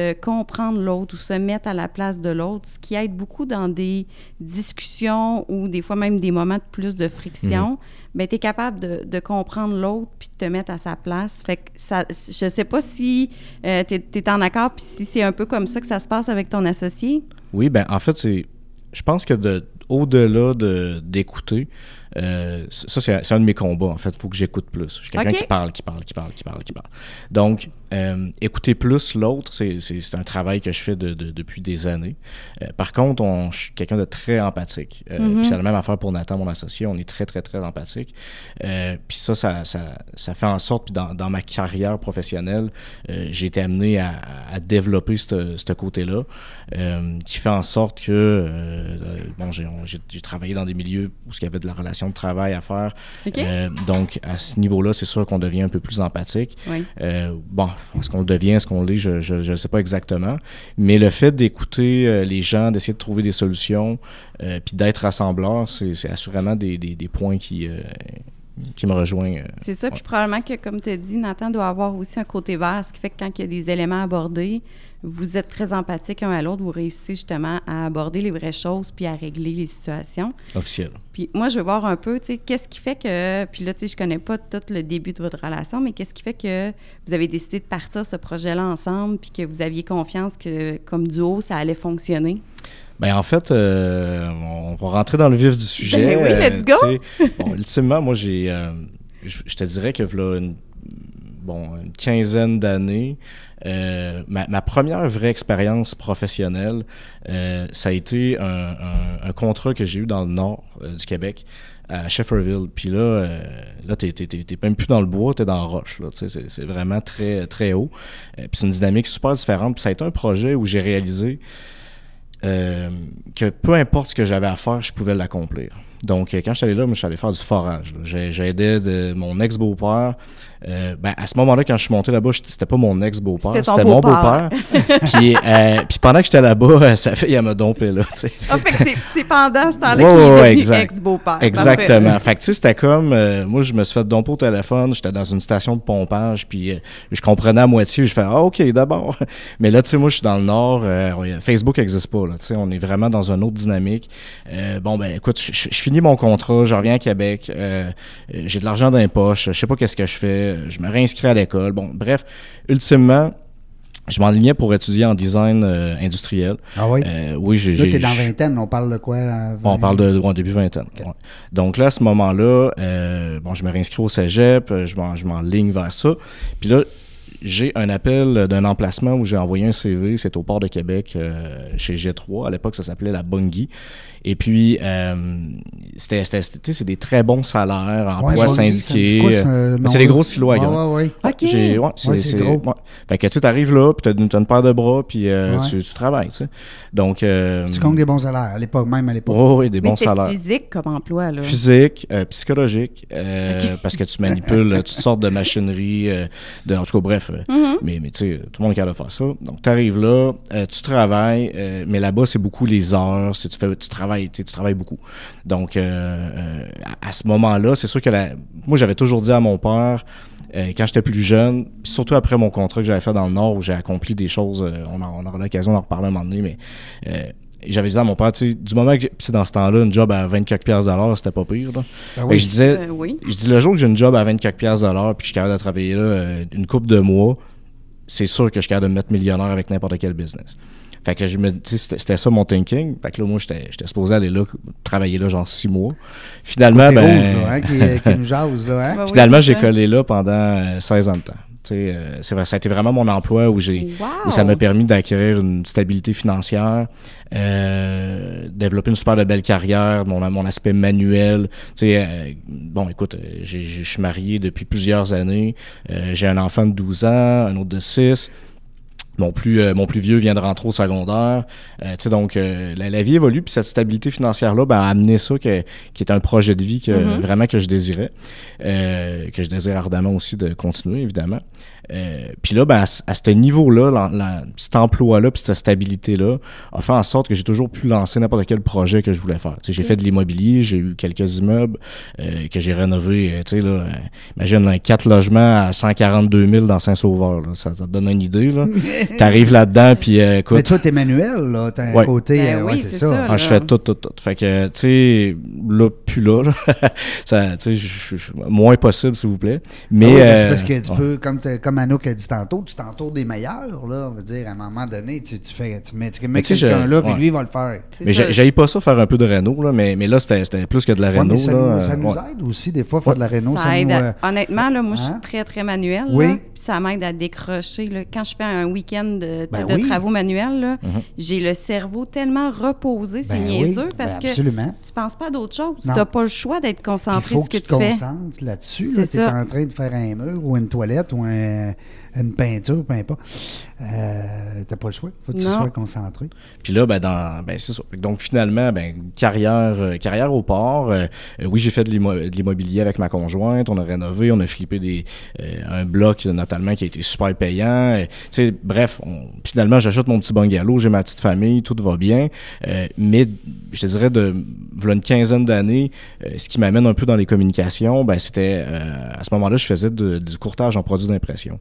euh, comprendre l'autre ou se mettre à la place de l'autre, ce qui aide beaucoup dans des discussions ou des fois même des moments de plus de friction. Ben, tu es capable de, de comprendre l'autre puis de te mettre à sa place. Fait que ça, je sais pas si tu es, en accord puis si c'est un peu comme ça que ça se passe avec ton associé. Oui, ben en fait, c'est. Je pense que de au-delà de d'écouter, euh, ça c'est c'est un de mes combats. En fait, il faut que j'écoute plus. Je suis quelqu'un qui parle, qui parle, qui parle, qui parle, qui parle. Donc, euh, écouter plus l'autre, c'est c'est- c'est un travail que je fais de, de- depuis des années. Euh, par contre, on, je suis quelqu'un de très empathique. Euh, Mhm. Puis c'est la même affaire pour Nathan, mon associé. On est très, très, très empathique. Euh, puis ça, ça, ça, ça fait en sorte, puis dans, dans ma carrière professionnelle, euh, j'ai été amené à, à développer ce ce côté-là, euh, qui fait en sorte que, bon, j'ai on- j'ai j'ai travaillé dans des milieux où il y avait de la relation de travail à faire. Euh, donc, à ce niveau-là, c'est sûr qu'on devient un peu plus empathique. oui. Euh, bon, est-ce qu'on le devient, est-ce qu'on l'est, je ne sais pas exactement. Mais le fait d'écouter euh, les gens, d'essayer de trouver des solutions, puis d'être rassembleur, c'est assurément des, des- des points qui, qui me rejoignent. euh. C'est ça. Puis probablement que, comme tu as dit, Nathan doit avoir aussi un côté vert, ce qui fait que quand il y a des éléments abordés, vous êtes très empathiques un à l'autre, vous réussissez justement à aborder les vraies choses puis à régler les situations. officiel. Puis moi, je veux voir un peu, tu sais, qu'est-ce qui fait que, puis là, tu sais, je connais pas tout le début de votre relation, mais qu'est-ce qui fait que vous avez décidé de partir ce projet-là ensemble, puis que vous aviez confiance que, comme duo, ça allait fonctionner? Ben en fait, euh, on va rentrer dans le vif du sujet. Ben oui, let's go! bon, ultimement, moi, j'ai, euh, je je te dirais que voilà une, bon, une quinzaine d'années, euh, ma, première vraie expérience professionnelle, euh, ça a été un, contrat que j'ai eu dans le nord euh, du Québec à Shefferville. Puis là, euh, là t'es, même plus dans le bois, t'es dans la roche. C'est, vraiment très, très haut. Puis c'est une dynamique super différente. Puis ça a été un projet où j'ai réalisé que peu importe ce que j'avais à faire, je pouvais l'accomplir. Donc, quand je suis allé là, je suis allé faire du forage. J'aidais de mon ex-beau-père. Euh, ben, à ce moment-là, quand je suis monté là-bas, je- c'était pas mon ex-beau-père, C'était mon beau-père. puis, euh, puis pendant que j'étais là-bas, euh, sa fille, elle m'a dompé là. tu sais. Ah, fait que c'est- pendant ce temps-là Ouais, qu'il ouais, est ouais, devenu exact. ex-beau-père. Exactement. Fait que tu sais, c'était comme, euh, moi, je me suis fait domper au téléphone, j'étais dans une station de pompage, puis euh, je comprenais à moitié, je fais, ah, ok, d'abord. Mais là, tu sais, moi, je suis dans le Nord, euh, Facebook n'existe pas, là, tu sais, on est vraiment dans une autre dynamique. Euh, bon, ben, écoute, je, finis mon contrat, je reviens à Québec, j'ai de l'argent dans les poches, je sais pas qu'est-ce que je fais, je me réinscris à l'école. Bon, bref, ultimement, je m'enlignais pour étudier en design euh, industriel. Ah oui? Euh, oui, j'ai... Là, t'es dans vingtaine, on parle de quoi? là, on vingt- parle de ouais, début vingtaine. ouais. Donc là, à ce moment-là, euh, bon, je me réinscris au cégep, euh, je m'en- je m'enligne vers ça. Puis là, j'ai un appel d'un emplacement où j'ai envoyé un CV, c'est au port de Québec, euh, chez G3. À l'époque, ça s'appelait la Bungie. Et puis, euh, c'était, c'était- c'était- tu sais, c'est des très bons salaires, Ouais, emploi Bungie, ça me dit syndiqué. quoi, ce euh, c'est des gros silos à Ouais, ouais, ouais. OK. J'ai- ouais, c'est, Ouais, c'est c'est- gros. ouais. Fait que tu arrives là, puis t'as, une- t'as une paire de bras, puis euh, Ouais. tu, tu travailles, tu sais. Donc, euh, Tu gagnes des bons salaires, à l'époque, même à l'époque. des Mais bons c'est salaires. physique comme emploi, là. Physique, euh, psychologique, euh, parce que tu manipules toutes sortes de machineries, euh, de, en tout cas, bref. Mhm. Mais, mais tu sais, tout le monde est capable de faire ça. Donc, tu arrives là, euh, tu travailles, euh, mais là-bas, c'est beaucoup les heures, c'est, tu, fais, tu, travailles, tu travailles beaucoup. Donc, euh, euh, à, à ce moment-là, c'est sûr que la, moi, j'avais toujours dit à mon père, euh, quand j'étais plus jeune, surtout après mon contrat que j'avais fait dans le Nord, où j'ai accompli des choses, euh, on, aura l'occasion d'en reparler un moment donné, mais euh, j'avais dit à mon père, tu sais, du moment que c'est dans ce temps-là, une job à 24 piastres de l'heure, c'était pas pire. Là. Ben oui. je disais, Euh, oui. je dis le jour que j'ai une job à 24 pièces l'heure puis que je suis capable de travailler là une couple de mois, c'est sûr que je suis capable de me mettre millionnaire avec n'importe quel business. Fait que je me tu sais, c'était ça mon thinking. Fait que là, moi, j'étais j'étais supposé aller là, travailler là genre six mois. Finalement, ben, rouge, là, hein, qui, qui nous jase, là, hein? Ouais, oui, finalement, j'ai collé là pendant euh, 16 ans de temps. Tu sais, euh, c'est vrai, ça a été vraiment mon emploi où j'ai Wow! où ça m'a permis d'acquérir une stabilité financière, euh, développer une super de belle carrière, mon, mon aspect manuel. Tu sais, euh, bon, écoute, euh, je suis marié depuis plusieurs années. Euh, j'ai un enfant de 12 ans, un autre de 6. Mon plus, euh, mon plus vieux vient de rentrer au secondaire. Euh, tu sais, donc, euh, la, la vie évolue, puis cette stabilité financière-là ben, a amené ça, que, qui est un projet de vie que, Mhm. vraiment que je désirais, euh, que je désire ardemment aussi de continuer, évidemment. Euh, puis là, ben, à, ce- à ce niveau-là, la- la- cet emploi-là, puis cette stabilité-là, a fait en sorte que j'ai toujours pu lancer n'importe quel projet que je voulais faire. Tu sais, j'ai fait de l'immobilier, j'ai eu quelques immeubles euh, que j'ai rénovés. euh, tu sais, là, euh, imagine un quatre logements à 142 000 dans Saint-Sauveur. là. Ça, ça te donne une idée. là. T'arrives là-dedans, puis euh, Mais écoute, toi, t'es manuel, là. T'as un Ouais. côté. Ben euh, oui, ouais, c'est c'est ça. ça. ah, je fais tout, tout, tout. Fait que, tu sais, là, plus là. là. ça, tu moins possible, s'il vous plaît. Mais. Ah oui, mais euh, c'est parce que tu ouais. peux, comme, t'as- comme Anouk a dit tantôt, tu t'entoures des meilleurs, là. On veut dire, à un moment donné, tu, tu fais, tu mets, tu mets quelqu'un je- là, puis ouais. lui, il va le faire. Mais ça. j'ai- j'haïs pas ça faire un peu de Renault, là, mais, mais là, c'était c'était plus que de la Ouais, Renault. ça, là, nous, euh, ça nous ouais. aide aussi, des fois, faire de la Renault. Ça Ça, aide. nous, euh, Honnêtement, là, moi, je Hein? suis très, très manuelle. Oui. là, puis ça m'aide à décrocher. là. Quand je fais un week-end de, Ben de oui. travaux manuels, là, Mhm. j'ai le cerveau tellement reposé, c'est ben oui, niaiseux, parce ben que tu penses pas à d'autres choses. Tu Non. n'as pas le choix d'être Il concentré faut sur que ce tu que te tu fais. concentres là-dessus. Tu es en train de faire un mur ou une toilette ou un- Yeah. Une peinture, peu importe. Euh, T'as pas le choix. faut que tu Non. sois concentré. Puis là, ben, dans, ben, c'est ça. Donc, finalement, ben, carrière, euh, carrière au port. euh, euh, oui, j'ai fait de l'immo- de l'immobilier avec ma conjointe. On a rénové, on a flippé des, euh, un bloc, notamment, qui a été super payant. Euh, tu sais, bref, on- finalement, j'achète mon petit bungalow, j'ai ma petite famille, tout va bien. Euh, mais, je te dirais, de, voilà une quinzaine d'années, euh, ce qui m'amène un peu dans les communications, ben, c'était, euh, à ce moment-là, je faisais de- du courtage en produits d'impression.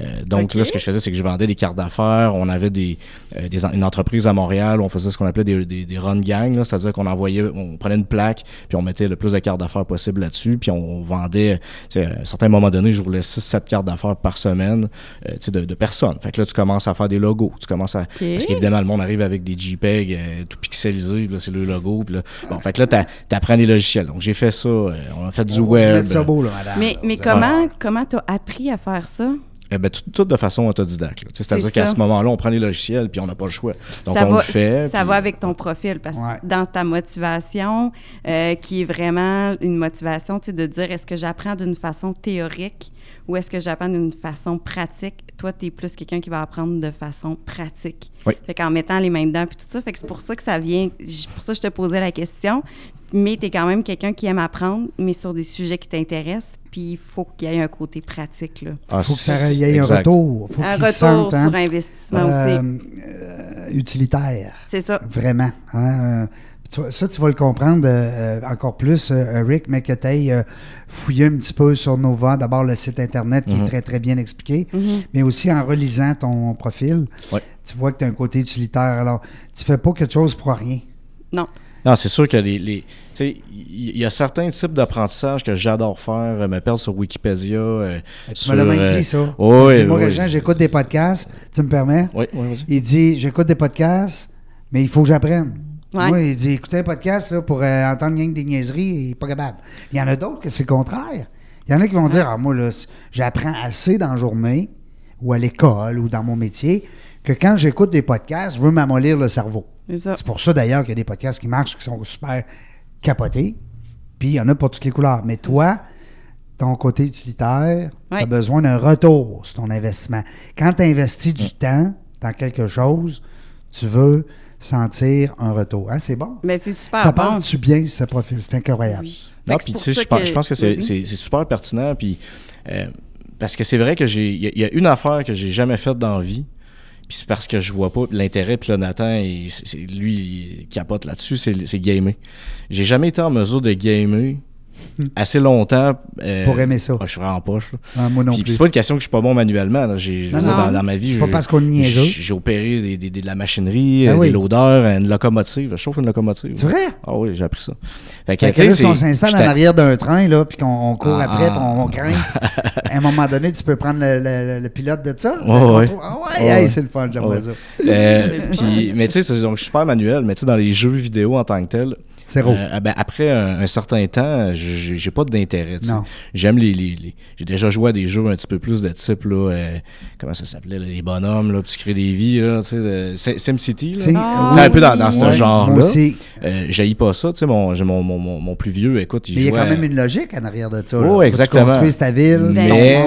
Euh, donc, là, ce que je faisais, c'est que je vendais des cartes d'affaires. On avait des, euh, des une entreprise à Montréal où on faisait ce qu'on appelait des, des, des run gangs, là, c'est-à-dire qu'on envoyait, on prenait une plaque, puis on mettait le plus de cartes d'affaires possible là-dessus, puis on vendait, tu sais, à un certain moment donné, je roulais 6-7 cartes d'affaires par semaine, euh, tu sais, de, de personnes. Fait que là, tu commences à faire des logos, tu commences à... Parce qu'évidemment, le monde arrive avec des JPEG euh, tout là, c'est le logo, puis là... Bon, fait que là, t'a- t'apprends les logiciels. Donc, j'ai fait ça, euh, on a fait du On va web. ça beau, là, madame. Mais, là, mais comment comment t'as appris à faire ça? Eh ben, tout, tout de façon autodidacte. C'est-à-dire C'est qu'à ce moment-là, on prend les logiciels puis on n'a pas le choix. Donc, ça on va, le fait. Ça puis- va avec ton profil parce que Ouais. dans ta motivation, euh, qui est vraiment une motivation tu sais, de dire est-ce que j'apprends d'une façon théorique ou est-ce que j'apprends d'une façon pratique? Toi, tu es plus quelqu'un qui va apprendre de façon pratique. Oui. Fait qu'en mettant les mains dedans puis tout ça, fait que c'est pour ça que ça vient, pour ça que je te posais la question. Mais tu es quand même quelqu'un qui aime apprendre, mais sur des sujets qui t'intéressent, puis il faut qu'il y ait un côté pratique. Là. Ah, faut que ça y ait exact. un retour. Faut un retour hein, sur investissement aussi. euh, euh, utilitaire. C'est ça. Vraiment. hein, euh, tu ça, tu vas le comprendre euh, euh, encore plus, euh, Rick, mais que tu ailles fouiller un petit peu sur Nova. D'abord, le site Internet qui Mhm. est très, très bien expliqué, Mhm. mais aussi en relisant ton profil, Ouais. tu vois que tu as un côté utilitaire. Alors, tu fais pas quelque chose pour rien. Non. Non, c'est sûr que les. les tu sais, il y a certains types d'apprentissage que j'adore faire, euh, me perdre sur Wikipédia. euh, Tu sur, me l'as même euh, dit, ça. oui, Il dit, moi, oui. Régent, j'écoute des podcasts. Tu me permets? Oui, oui, vas-y. Il dit, j'écoute des podcasts, mais il faut que j'apprenne. Ouais. Moi, il dit, écouter un podcast là, pour euh, entendre rien que des niaiseries, il n'est pas capable. Il y en a d'autres que c'est le contraire. Il y en a qui vont dire, ah, moi, là, j'apprends assez dans la journée, ou à l'école, ou dans mon métier, que quand j'écoute des podcasts, je veux m'amollir le cerveau. C'est pour ça, d'ailleurs, qu'il y a des podcasts qui marchent, qui sont super capotés. Puis, il y en a pour toutes les couleurs. Mais toi, ton côté utilitaire, tu as Ouais. besoin d'un retour sur ton investissement. Quand tu investis du temps dans quelque chose, tu veux sentir un retour. Hein, c'est bon? Mais c'est super ça bon. parle-tu bien, ce profil? C'est incroyable. Oui. Non, puis c'est tu sais, je pense, je pense que c'est super pertinent. Puis, euh, parce que c'est vrai que j'ai. Il y a- il y, a une affaire que j'ai jamais faite dans la vie. Puis c'est parce que je vois pas l'intérêt. Puis là, Nathan, il- lui, il capote là-dessus, c'est c'est gamer. J'ai jamais été en mesure de gamer assez longtemps. euh, Hmm. Pour aimer ça. ah, je suis vraiment en poche. Ah, moi non Puis, plus. c'est pas une question que je suis pas bon manuellement. là. J'ai, je veux Non, dire, non. dans, dans ma vie, C'est pas parce qu'on est niaiseux. j'ai j'ai opéré des, des- des- de la machinerie, Ben euh, oui. des loaders, une locomotive. Je chauffe une locomotive. C'est vrai? Ah oui, j'ai appris ça. Fait que, là, si on s'installe en arrière d'un train, là, puis qu'on on court Ah, après, ah. puis on, on grimpe, à un moment donné, tu peux prendre le, le- le pilote de ça. Ouais, ouais. Ah ouais, hey, c'est le fun, j'aimerais ça. Euh, puis, mais tu sais, je suis super manuel, mais tu sais, dans les jeux vidéo en tant que tel, Zéro. euh, ben, après un, un certain temps, j'ai j'ai pas d'intérêt. tu. J'aime les, les- les- J'ai déjà joué à des jeux un petit peu plus de type, là, euh, comment ça s'appelait, là, les bonhommes, là, puis tu crées des vies, là, tu de- SimCity. là. Ah, Tu un peu dans, dans ce Ouais, genre-là. Moi aussi. Euh, j'haïs pas ça, tu sais, mon, j'ai mon, mon, mon, mon plus vieux, écoute, il Mais il y a quand même une logique en arrière de ça. là. Oh, tu exactement. construises ta ville, mais,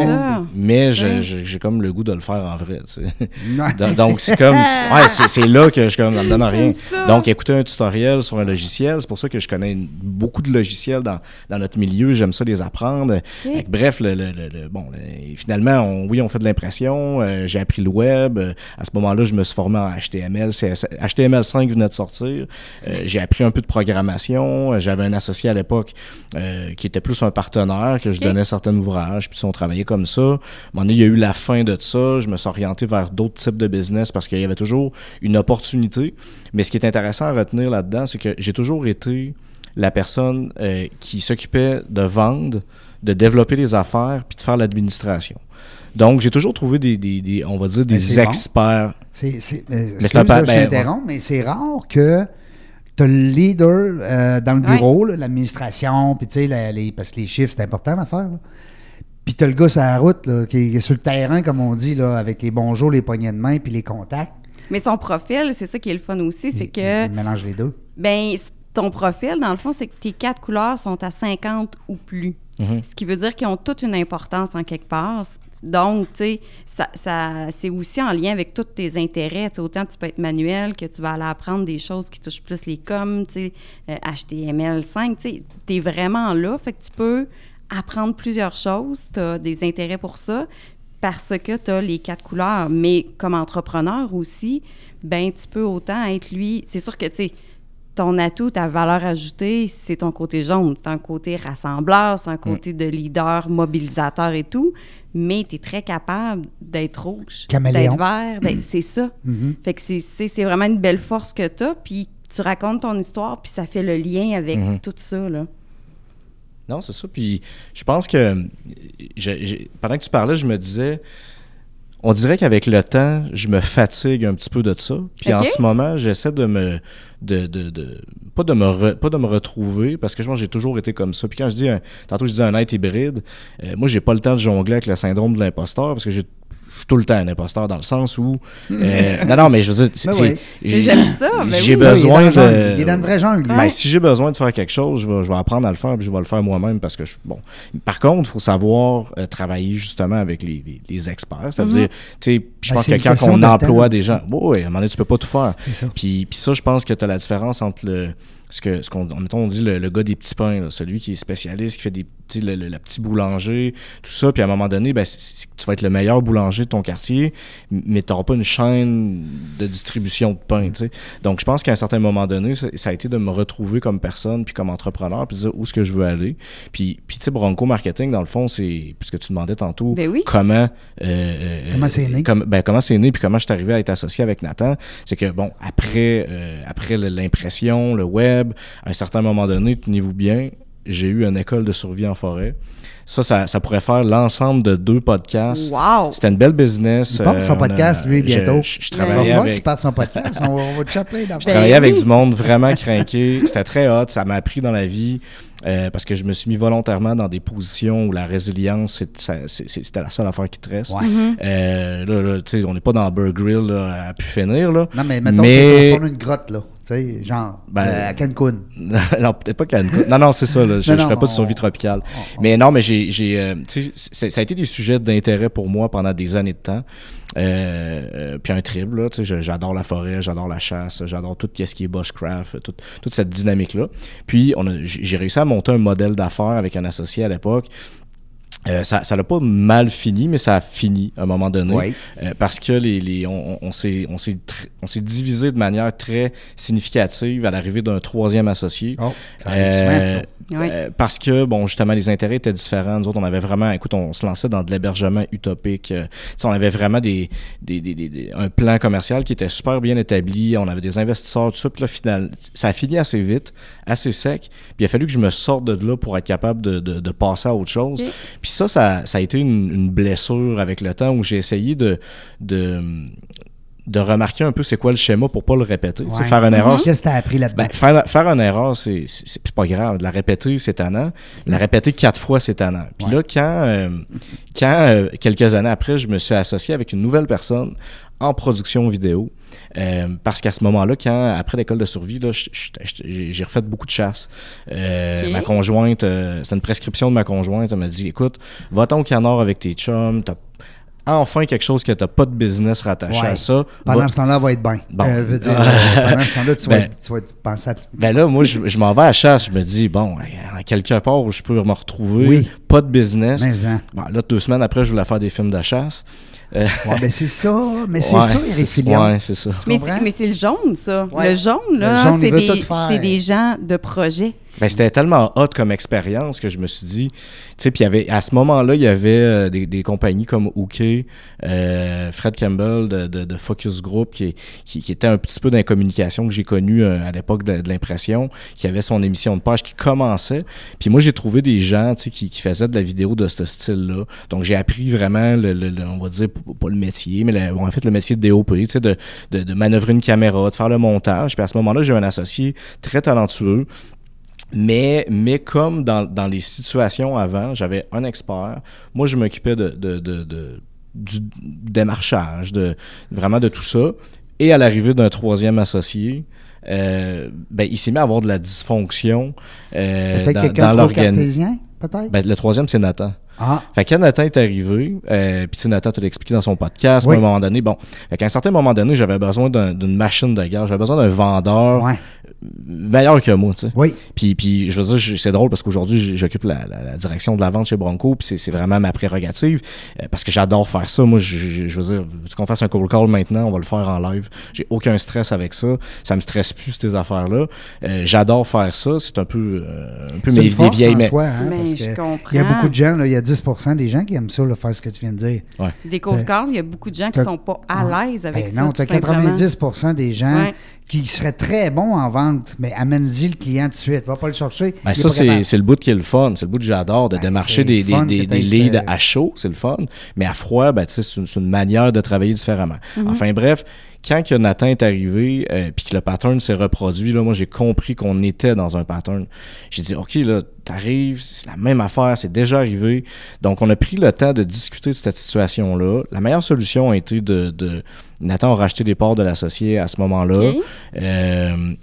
mais je- Ouais. j'ai comme le goût de le faire en vrai, tu sais. Donc- c'est comme. Ouais, c'est là que je comme, ça me donne rien. Ça. Donc, écouter un tutoriel sur un logiciel, c'est pour ça que je connais beaucoup de logiciels dans, dans notre milieu. J'aime ça les apprendre. Bref, le, le- le- le- bon, le- finalement, on- oui, on fait de l'impression. euh, j'ai appris le web. Euh, à ce moment-là, je me suis formé en HTML. CSS HTML5 venait de sortir. Euh, j'ai appris un peu de programmation. J'avais un associé à l'époque euh, qui était plus un partenaire, que je donnais certains ouvrages. Puis on travaillait comme ça. À un moment donné, il y a eu la fin de ça. Je me suis orienté vers d'autres types de business parce qu'il y avait toujours une opportunité. Mais ce qui est intéressant à retenir là-dedans, c'est que j'ai toujours été la personne euh, qui s'occupait de vendre, de développer les affaires, puis de faire l'administration. Donc, j'ai toujours trouvé des, des- des- on va dire, des bon. experts. C'est, c'est, euh, c'est je ben, t'interromps, mais c'est rare que tu as le leader euh, dans le Ouais. bureau, là, l'administration, puis tu sais, la- les, parce que les chiffres, c'est important à faire. là. Puis tu as le gars sur la route, là, qui est sur le terrain, comme on dit, là, avec les bonjours, les poignées de main, puis les contacts. Mais son profil, c'est ça qui est le fun aussi, c'est Il- que, Il mélange les deux. ben, ton profil, dans le fond, c'est que tes quatre couleurs sont à 50 ou plus. Mhm. Ce qui veut dire qu'ils ont toute une importance en quelque part. Donc, tu sais, ça, ça- c'est aussi en lien avec tous tes intérêts. Tu sais, autant tu peux être manuel que tu vas aller apprendre des choses qui touchent plus les coms, tu sais, euh, HTML5, tu sais, t'es vraiment là. Fait que tu peux apprendre plusieurs choses. Tu as des intérêts pour ça parce que tu as les quatre couleurs. Mais comme entrepreneur aussi, ben tu peux autant être lui. C'est sûr que, tu sais, ton atout, ta valeur ajoutée, c'est ton côté jaune, c'est un côté rassembleur, c'est un côté de leader, mobilisateur et tout, mais tu es très capable d'être rouge, d'être vert, c'est ça. Mhm. Fait que c'est- vraiment une belle force que tu as, puis tu racontes ton histoire, puis ça fait le lien avec Mhm. tout ça, là. Non, c'est ça. Puis je pense que je- pendant que tu parlais, je me disais, on dirait qu'avec le temps, je me fatigue un petit peu de ça. Puis en ce moment, j'essaie de me, de, de, de- pas de me, re- pas de me retrouver parce que je pense que j'ai toujours été comme ça. Puis quand je dis, un, tantôt je disais un être hybride, euh, moi j'ai pas le temps de jongler avec le syndrome de l'imposteur parce que j'ai tout le temps un imposteur dans le sens où. euh, non, non, mais je veux dire, c'est- Ben c'est- oui. J'aime ça, ben J'ai oui. Oui, il est dans besoin la jungle. de. Il est dans une vraie jungle, lui. Ben, si j'ai besoin de faire quelque chose, je vais, je vais apprendre à le faire, puis je vais le faire moi-même parce que je, bon. Par contre, il faut savoir euh, travailler justement avec les, les- les experts, c'est-à-dire, tu sais, je Ben, pense que quand on emploie des gens, oui, à un moment donné, tu peux pas tout faire. C'est ça. Puis, puis ça, je pense que tu as la différence entre le ce que ce qu'on mettons, on dit le, le gars des petits pains, là, celui qui est spécialiste, qui fait des le, le- le petit boulanger, tout ça, puis à un moment donné, ben, tu vas être le meilleur boulanger de ton quartier, mais tu n'auras pas une chaîne de distribution de pain, tu sais. Donc je pense qu'à un certain moment donné, ça, ça a été de me retrouver comme personne puis comme entrepreneur, puis de dire où est-ce que je veux aller. Puis puis tu sais Bronco Marketing dans le fond, c'est puisque tu demandais tantôt Ben oui. comment euh, euh, Comment c'est né? comme- ben, comment c'est né puis comment je suis arrivé à être associé avec Nathan, c'est que bon, après, euh, après l'impression, le web, à un certain moment donné, tenez-vous bien, j'ai eu une école de survie en forêt. Ça, ça, ça pourrait faire l'ensemble de deux podcasts. Wow! C'était une belle business. Il euh, son a- podcast, lui, je- bientôt. Je, je Il va travaillais qu'il avec, parte son podcast. On va, on va te chapler je d'abord. travaillais Ben avec du monde vraiment craqué. C'était très hot. Ça m'a appris dans la vie euh, parce que je me suis mis volontairement dans des positions où la résilience, c'était la seule affaire qui te reste. Ouais. Euh, là, là, tu sais, on n'est pas dans Burger Grill là, à pu finir. Là. Non, mais mettons Mais- que d'une grotte, là. Tu sais, genre, Ben, euh, à Cancun. non, peut-être pas Cancun. Non, non, c'est ça. Là. Je ne non, ferais pas de survie tropicale. on- Mais non, mais j'ai, j'ai, euh, tu sais, c'est- ça a été des sujets d'intérêt pour moi pendant des années de temps. Euh, euh, puis un trip, là, tu sais, je- j'adore la forêt, j'adore la chasse, j'adore tout ce qui est bushcraft, tout- toute cette dynamique-là. Puis on j'ai réussi à monter un modèle d'affaires avec un associé à l'époque. Euh, ça ça l'a pas mal fini, mais ça a fini à un moment donné. Oui. Euh, parce que les, les, on, on- on s'est on s'est tr- on s'est divisé de manière très significative à l'arrivée d'un troisième associé. Oh, Euh. Oui. euh, parce que, bon, justement, les intérêts étaient différents. Nous autres, on avait vraiment, écoute, on se lançait dans de l'hébergement utopique. On avait vraiment des, des, des- des- des- un plan commercial qui était super bien établi. On avait des investisseurs, tout ça. Puis là, final, ça a fini assez vite, assez sec. Puis il a fallu que je me sorte de là pour être capable de, de, de passer à autre chose. Puis ça, ça, ça a été une, une blessure avec le temps où j'ai essayé de, de, de remarquer un peu c'est quoi le schéma pour pas le répéter. Tu sais, Ouais. Faire une erreur, Qu'est-ce que t'as appris là-dedans? ben, faire, faire une erreur, c'est c'est- c'est pas grave. De la répéter, c'est tannant. De la répéter quatre fois, c'est tannant. Puis Ouais. là, quand, euh, quand euh, quelques années après, je me suis associé avec une nouvelle personne en production vidéo, euh, parce qu'à ce moment-là, quand après l'école de survie, j'ai refait beaucoup de chasse. Euh. Ma conjointe, euh, c'était une prescription de ma conjointe, elle m'a dit, écoute, va-t'en au canard avec tes chums, t'as enfin quelque chose que t'as pas de business rattaché Ouais. à ça. Pendant Va- ce temps-là, elle va être bien. Bon. Euh, veut dire, euh, pendant ce temps-là, tu, vas Ben. être- tu vas être pensé à... Ben là, moi, je, je m'en vais à la chasse. Je me dis, bon, en quelque part où je peux me retrouver, Oui. pas de business. Mais, hein. Bon, là, deux semaines après, je voulais faire des films de chasse. Euh, Ouais, ben c'est ça, mais c'est ouais, ça, c'est- Résilience. Ouais, c'est ça. Mais c'est, mais c'est le jaune, ça. Ouais. Le jaune, Le là, c'est, des, des gens de projet. Ben, c'était tellement hot comme expérience que je me suis dit, tu sais, puis avait, à ce moment-là, il y avait euh, des, des compagnies comme OK, euh, Fred Campbell de, de, de Focus Group, qui, qui, qui était un petit peu dans la communication que j'ai connu euh, à l'époque de, de l'impression, qui avait son émission de page qui commençait. Puis moi, j'ai trouvé des gens, tu sais, qui, qui faisaient de la vidéo de ce style-là. Donc, j'ai appris vraiment, le, le- le- on va dire, pas le métier, mais en fait, le métier de DOP, tu sais, de, de, de manœuvrer une caméra, de faire le montage. Puis à ce moment-là, j'ai un associé très talentueux mais, mais comme dans, dans les situations avant, j'avais un expert. Moi, je m'occupais de, de, de, de- du démarchage, de, vraiment de tout ça. Et à l'arrivée d'un troisième associé, euh, ben, il s'est mis à avoir de la dysfonction euh, Peut-être dans, quelqu'un dans cartésien, peut-être? Ben, le troisième, c'est Nathan. Ah, Fait que quand Nathan est arrivé, euh, puis tu sais, Nathan te l'a expliqué dans son podcast, Oui. à un moment donné, bon, fait qu'à un certain moment donné, j'avais besoin d'un- d'une machine de guerre, j'avais besoin d'un vendeur ouais. meilleur que moi, tu sais. Oui. Puis, puis je veux dire, c'est drôle parce qu'aujourd'hui, j'occupe la, la- la direction de la vente chez Bronco, puis c'est- vraiment ma prérogative, euh, parce que j'adore faire ça. Moi, je, je- veux dire, veux-tu qu'on fasse un call call maintenant, on va le faire en live. J'ai aucun stress avec ça. Ça me stresse plus, ces affaires-là. Euh, j'adore faire ça. C'est un peu, euh, un peu mes une force des vieilles... mais- soi, hein, Mais parce je que comprends. Il y a beaucoup de gens, là, il y a 10 des gens qui aiment ça, là, faire ce que tu viens de dire. Des cold calls, il y a beaucoup de gens qui T'as- sont pas à l'aise avec Ben ça. non, tu as simplement. 90% des gens Ouais. qui seraient très bons en vente, mais amène-y le client tout de suite. Va pas le chercher. Ben, ça, c'est le bout qui est le fun. C'est le bout que j'adore, de Ben, démarcher des, leads à chaud, c'est le fun. Mais à froid, ben, une, c'est une manière de travailler différemment. Mm-hmm. Enfin bref, quand que Nathan est arrivé, euh, puis que le pattern s'est reproduit, là, moi, j'ai compris qu'on était dans un pattern. J'ai dit, OK, là, t'arrives, c'est la même affaire, c'est déjà arrivé. Donc, on a pris le temps de discuter de cette situation-là. La meilleure solution a été de... de Nathan a racheté des parts de l'associé à ce moment-là. Euh,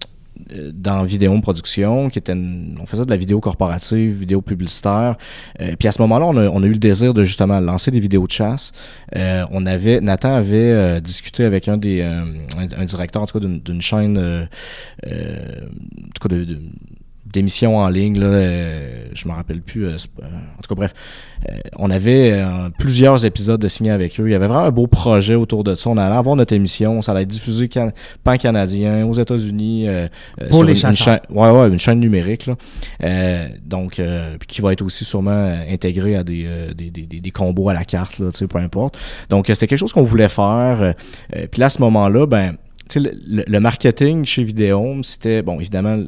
dans Vidéo Production, qui était une- on faisait de la vidéo corporative, vidéo publicitaire. Euh, puis à ce moment-là, on a, eu le désir de justement lancer des vidéos de chasse. Euh, on avait, Nathan avait euh, discuté avec un des, euh, un, directeur en tout cas d'une chaîne, euh, euh, en tout cas de- d'émissions en ligne, là, euh, je me rappelle plus. euh, pas- en tout cas, bref, euh, on avait euh, plusieurs épisodes de signés avec eux. Il y avait vraiment un beau projet autour de ça. On allait avoir notre émission, ça allait être diffusé can- pan-canadien aux États-Unis. euh, euh, Pour sur les une, chaîne, ouais, ouais, une chaîne numérique. Là. Euh, donc, euh, puis qui va être aussi sûrement euh, intégré à des, euh, des, des, des- combos à la carte, là, tu sais, peu importe. Donc, euh, c'était quelque chose qu'on voulait faire. euh, euh, puis là, à ce moment-là, ben, le- le marketing chez Vidéome, c'était, bon, évidemment,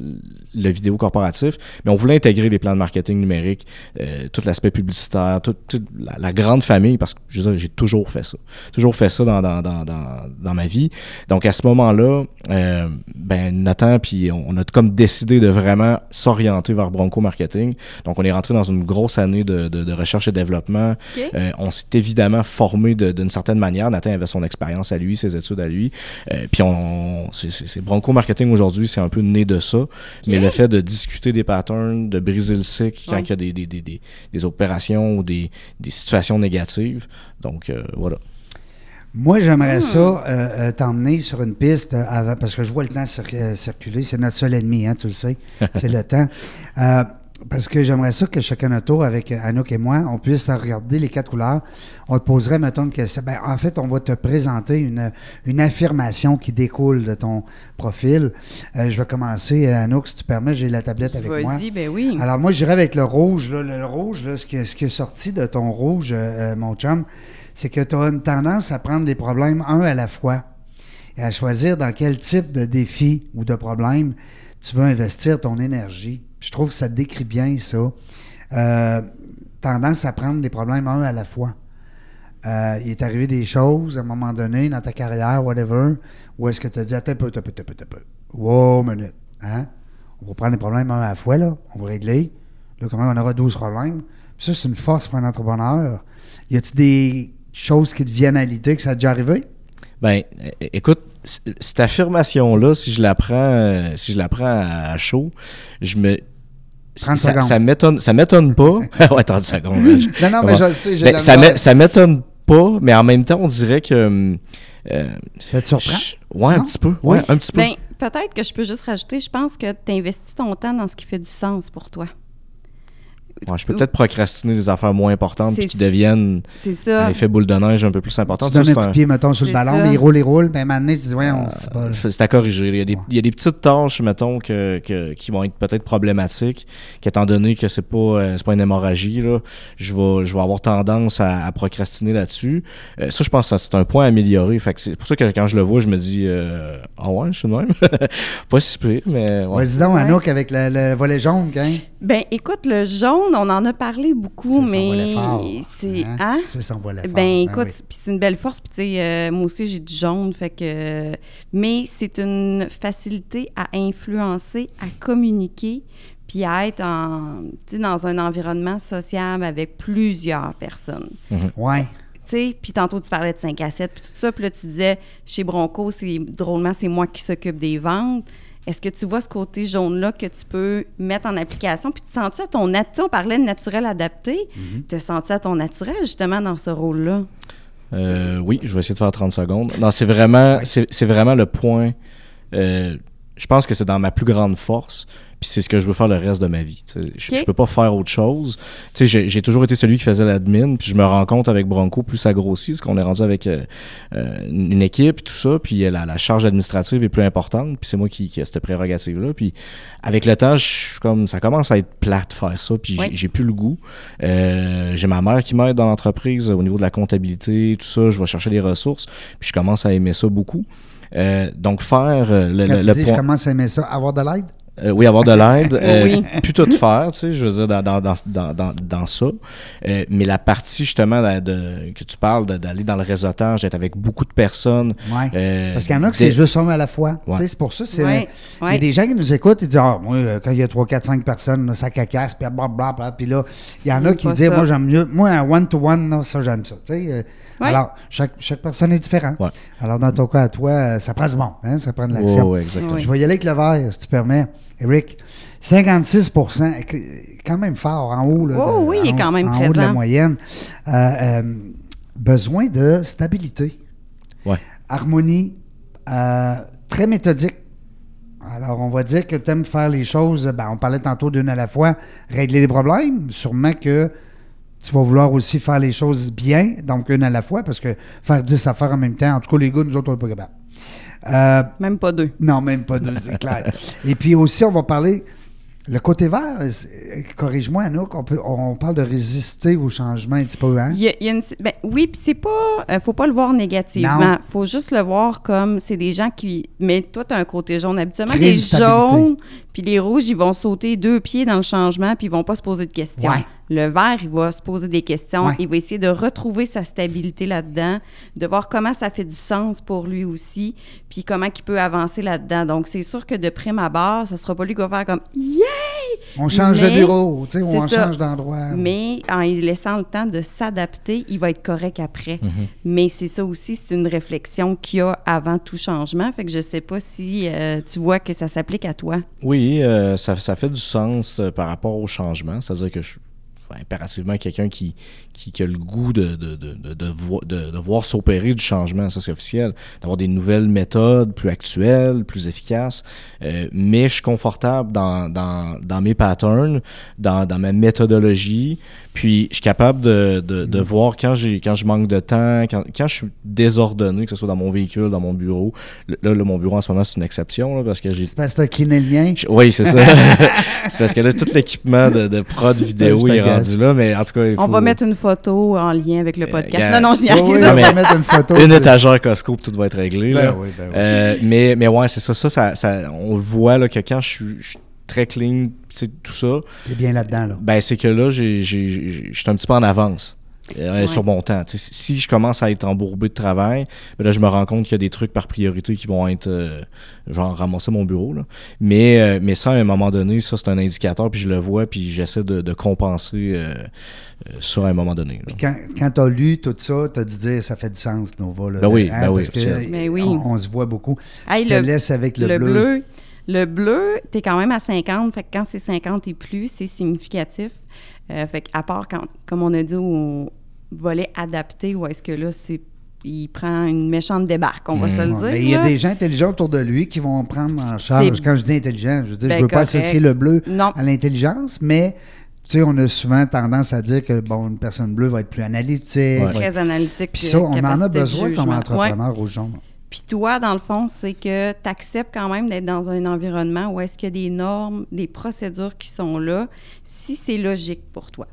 le vidéo corporatif, mais on voulait intégrer les plans de marketing numérique, euh, tout l'aspect publicitaire, toute, toute la, la grande famille, parce que je veux dire, j'ai toujours fait ça. Toujours fait ça dans, dans, dans, dans, dans ma vie. Donc, à ce moment-là, euh, ben, Nathan, puis on, on a comme décidé de vraiment s'orienter vers Bronco Marketing. Donc, on est rentré dans une grosse année de, de, de recherche et développement. Euh, on s'est évidemment formé d'une certaine manière. Nathan avait son expérience à lui, ses études à lui. Euh, puis on, c'est, c'est- Bronco Marketing aujourd'hui, c'est un peu né de ça. Mais le fait de discuter des patterns, de briser le cycle quand Ouais. il y a des, des, des, des, des opérations ou des, des situations négatives. Donc euh, voilà. Moi, j'aimerais Hmm. ça euh, euh, t'emmener sur une piste avant, parce que je vois le temps cir- circuler. C'est notre seul ennemi, hein, tu le sais. C'est le temps. Parce que j'aimerais ça que chacun notre tour, avec Anouk et moi, on puisse regarder les quatre couleurs. On te poserait, mettons, une question. Ben, en fait, on va te présenter une, une affirmation qui découle de ton profil. Euh, je vais commencer, euh, Anouk, si tu permets, j'ai la tablette avec moi. Vas-y, ben oui. Alors moi, je dirais avec le rouge. là, le, le rouge, là, ce, qui, est- ce qui est sorti de ton rouge, euh, euh, mon chum, c'est que tu as une tendance à prendre des problèmes un à la fois et à choisir dans quel type de défi ou de problème tu veux investir ton énergie. Je trouve que ça décrit bien ça. Euh, tendance à prendre des problèmes un à la fois. Euh, il est arrivé des choses à un moment donné dans ta carrière, whatever, où est-ce que tu as dit attends un peu, attends un peu, peu. Wow, minute. Hein? On va prendre les problèmes un à la fois, là. On va régler. Là, quand même, on aura 12 problèmes. Puis ça, c'est une force pour un entrepreneur. Y a-tu des choses qui te viennent à l'idée que ça a déjà arrivé? Ben, écoute, cette affirmation-là, si je la prends, euh, si je la prends à chaud, je me 30 ça, secondes. ça m'étonne, ça m'étonne pas. ouais, 30 secondes. je- Non, non, mais Ouais. je le sais, j'ai Ben, ça misère. m'é- ça m'étonne pas, mais en même temps, on dirait que. hum, euh, Ça te surprend? je- ouais, un petit peu. Oui. Ouais, un petit peu. Ben, peut-être que je peux juste rajouter, je pense que tu investis ton temps dans ce qui fait du sens pour toi. Ouais, je peux peut-être procrastiner des affaires moins importantes puis qui deviennent C'est un effet boule de neige un peu plus important. Tu donnes un coup de pied, mettons, sur le ballon, mais il roule, il roule, moment donné, tu dis, voyons, c'est pas... C'est à corriger. Il y, a des, Ouais. il y a des petites tâches, mettons, que, que- qui vont être peut-être problématiques, qu'étant donné que c'est pas, euh, c'est pas une hémorragie, là, je, vais, je vais avoir tendance à, à procrastiner là-dessus. Euh, ça, je pense que c'est un point à améliorer. Fait que c'est pour ça que quand je le vois, je me dis euh, Ah ouais, je suis de même. pas si pire, mais ouais. Vas-y donc, Ouais. Anouk, avec le, le volet jaune, hein? Ben, écoute, le jaune, on en a parlé beaucoup, mais c'est. hein? Hein? C'est son volet fort. Ben, oui. écoute, puis c'est une belle force. Puis, tu sais, euh, moi aussi, j'ai du jaune. Fait que. Mais c'est une facilité à influencer, à communiquer, puis à être en, tu sais, dans un environnement sociable avec plusieurs personnes. Ouais. Tu sais, puis tantôt, tu parlais de 5 à 7, puis tout ça. Puis là, tu disais, chez Bronco, c'est drôlement, c'est moi qui s'occupe des ventes. Est-ce que tu vois ce côté jaune-là que tu peux mettre en application? Puis tu te sens-tu à ton nat- tu sais, On parlait de naturel adapté. Te sens-tu à ton naturel, justement, dans ce rôle-là? Euh, oui, je vais essayer de faire 30 secondes. Non, c'est vraiment, c'est vraiment le point. euh, je pense que c'est dans ma plus grande force. Puis c'est ce que je veux faire le reste de ma vie. tu sais. Je, je peux pas faire autre chose. Tu sais, j'ai j'ai toujours été celui qui faisait l'admin. Puis je me rends compte avec Bronco, plus ça grossit, parce qu'on est rendu avec euh, euh, une équipe, tout ça. Puis euh, la, la charge administrative est plus importante. Puis c'est moi qui, qui ai cette prérogative-là. Puis avec le temps, je suis comme ça commence à être plate faire ça. Puis j'ai- Ouais. j'ai plus le goût. Euh, j'ai ma mère qui m'aide dans l'entreprise au niveau de la comptabilité, tout ça. Je vais chercher des ressources. Puis je commence à aimer ça beaucoup. Euh, donc faire le, Quand le- tu le dis, je commence à aimer ça, avoir de l'aide? Euh, oui, avoir de l'aide. euh, Oui. Puis tout faire, tu sais, je veux dire, dans, dans, dans, dans, ça. Euh, mais la partie, justement, de, de- que tu parles, d'aller dans le réseautage, d'être avec beaucoup de personnes. Ouais. euh, Parce qu'il y en a que c'est juste un à la fois. Ouais. Tu sais, C'est pour ça. c'est Ouais, Il y a des gens qui nous écoutent et disent Ah, moi, quand il y a 3, 4, 5 personnes, là, ça cacasse, puis blablabla. Puis là, il y en a qui disent ça. Moi, j'aime mieux. Moi, un one-to-one, non, ça, j'aime ça. Tu sais, euh, Ouais. Alors, chaque, chaque personne est différente. Ouais. Alors, dans ton cas, à toi, euh, ça prend du bon. Hein, ça prend de l'action. Oui. Je vais y aller avec le vert, si tu permets. Eric, 56 que- quand même fort en haut. Là, Oh oui, il est quand même en haut de la moyenne. Euh, euh, besoin de stabilité, Ouais. harmonie, euh, très méthodique. Alors, on va dire que tu aimes faire les choses, ben, on parlait tantôt d'une à la fois, régler les problèmes. Sûrement que tu vas vouloir aussi faire les choses bien, donc une à la fois, parce que faire 10 affaires en même temps, en tout cas, les gars, nous autres, on n'est pas capables. Euh, Même pas deux. non, même pas deux, c'est clair. Et puis aussi, on va parler. Le côté vert, corrige-moi, Anouk, on, peut, on parle de résister au changement un petit peu, hein? Il y a- il y a une- ben, oui, puis c'est pas. euh, faut pas le voir négativement. Non. faut juste le voir comme c'est des gens qui. Mais toi, tu as un côté jaune. Habituellement, les jaunes puis les rouges, ils vont sauter deux pieds dans le changement puis ils vont pas se poser de questions. Ouais. Le vert, il va se poser des questions. Ouais. Il va essayer de retrouver sa stabilité là-dedans, de voir comment ça fait du sens pour lui aussi, puis comment il peut avancer là-dedans. Donc, c'est sûr que de prime abord, ça sera pas lui qui va faire comme Yeah! On change de bureau, tu sais, on ça. change d'endroit. Mais en lui laissant le temps de s'adapter, il va être correct après. Mhm. Mais c'est ça aussi, c'est une réflexion qu'il y a avant tout changement. Fait que je sais pas si euh, tu vois que ça s'applique à toi. Oui, euh, ça, ça fait du sens euh, par rapport au changement. C'est-à-dire que je impérativement quelqu'un qui, qui, qui a le goût de, de, de, de, de vo- de- voir s'opérer du changement, ça c'est officiel, d'avoir des nouvelles méthodes plus actuelles, plus efficaces. Euh, mais je suis confortable dans, dans, dans mes patterns, dans, dans ma méthodologie. Puis je suis capable de, de, de voir quand j'ai quand je manque de temps, quand, quand je suis désordonné, que ce soit dans mon véhicule, dans mon bureau. Là, là, mon bureau en ce moment, c'est une exception là, parce que j'ai C'est parce que t'as le lien. je- Oui, c'est ça. c'est parce que là, tout l'équipement de, de prod vidéo t'agace. Rendu là, mais en tout cas, il faut On va mettre une photo en lien avec le podcast. gars- non, non, Oui, arrive oui, on va mettre une photo. une étagère Costco, tout va être réglé. Ben là. oui, ben oui. Euh, mais, mais ouais, c'est ça, ça, ça, ça- On le voit là, que quand je suis, je suis très clean, tu sais, tout ça, T'es bien là-dedans, là. ben c'est que là, j'ai- j'ai- j'ai- je suis un petit peu en avance. Euh, Ouais. sur mon temps. Tu sais, si je commence à être embourbé de travail, ben là, je me rends compte qu'il y a des trucs par priorité qui vont être euh, genre ramasser mon bureau. Là. Mais, euh, mais ça, à un moment donné, ça, c'est un indicateur, puis je le vois, puis j'essaie de, de compenser euh, euh, ça à un moment donné. là. Puis quand, quand t'as lu tout ça, t'as dû dire ça fait du sens, Nova. Là, Ben oui, Hein, ben oui, parce que absolument. Ben oui. on, on se voit beaucoup. Hey, Je te le- laisse avec le, le bleu. bleu. Le bleu, tu es quand même à 50. Fait que quand c'est 50 et plus, c'est significatif. Euh, fait qu'à part quand, comme on a dit, au volet adapté, où est-ce que là, c'est il prend une méchante débarque, on va se le Ouais, dire. mais il y a des gens intelligents autour de lui qui vont prendre en charge. Quand je dis intelligent, je veux dire, Ben, je veux pas associer le bleu Non. à l'intelligence, mais tu sais, on a souvent tendance à dire que bon, une personne bleue va être plus analytique. Ouais. Très analytique. Puis ça, on en a besoin comme. Ouais. entrepreneur au jaune. Puis toi, dans le fond, c'est que tu acceptes quand même d'être dans un environnement où est-ce qu'il y a des normes, des procédures qui sont là, si c'est logique pour toi.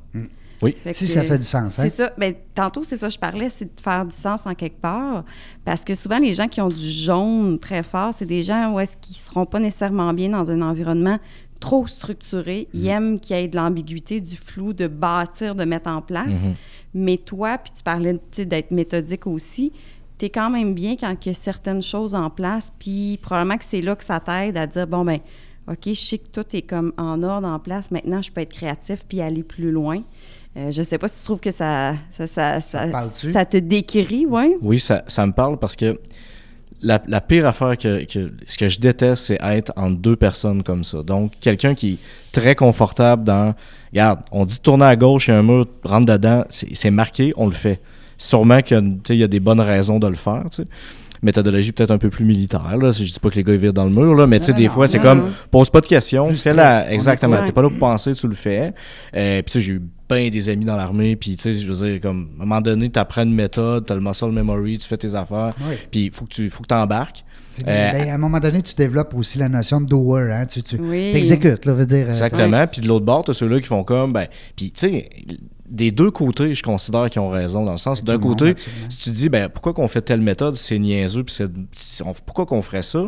Oui. Fait Si que- ça fait du sens, hein? C'est ça. Ben, tantôt, c'est ça que je parlais, c'est de faire du sens en quelque part. Parce que souvent, les gens qui ont du jaune très fort, c'est des gens où est-ce qu'ils seront pas nécessairement bien dans un environnement trop structuré. Mm. Ils aiment qu'il y ait de l'ambiguïté, du flou, de bâtir, de mettre en place. Mm-hmm. Mais toi, puis tu parlais d'être méthodique aussi, tu es quand même bien quand il y a certaines choses en place, puis probablement que c'est là que ça t'aide à dire, bon, ben OK, je sais que tout est comme en ordre, en place. Maintenant, je peux être créatif puis aller plus loin. Euh, je sais pas si tu trouves que ça, ça, ça, ça, te parle-tu? ça te décrit, oui? Oui, ça, ça me parle parce que la, la pire affaire que, que ce que je déteste, c'est être entre deux personnes comme ça. Donc, quelqu'un qui est très confortable dans regarde, on dit de tourner à gauche, il y a un mur, rentre dedans, c'est c'est marqué, on le fait. Sûrement qu'il y a des bonnes raisons de le faire, tu sais. Méthodologie peut-être un peu plus militaire, là. Je dis pas que les gars ils virent dans le mur, là, mais tu sais, des non, fois, c'est comme pose pas de questions, fais la. Exactement. T'es pas là pour penser, tu le fais. Euh, puis tu sais, j'ai eu bien des amis dans l'armée, puis tu sais, je veux dire, comme, à un moment donné, tu apprends une méthode, tu as le muscle memory, tu fais tes affaires, Oui. puis il faut que tu faut que embarques. Euh, ben, à un moment donné, tu développes aussi la notion de doer. Hein? Tu, tu Oui. exécutes, là, veut dire. euh, Exactement. Puis de l'autre bord, tu as ceux-là qui font comme, ben, puis tu sais, des deux côtés, je considère qu'ils ont raison, dans le sens, d'un monde, côté, si tu dis, ben, pourquoi qu'on fait telle méthode, c'est niaiseux, puis pourquoi qu'on ferait ça?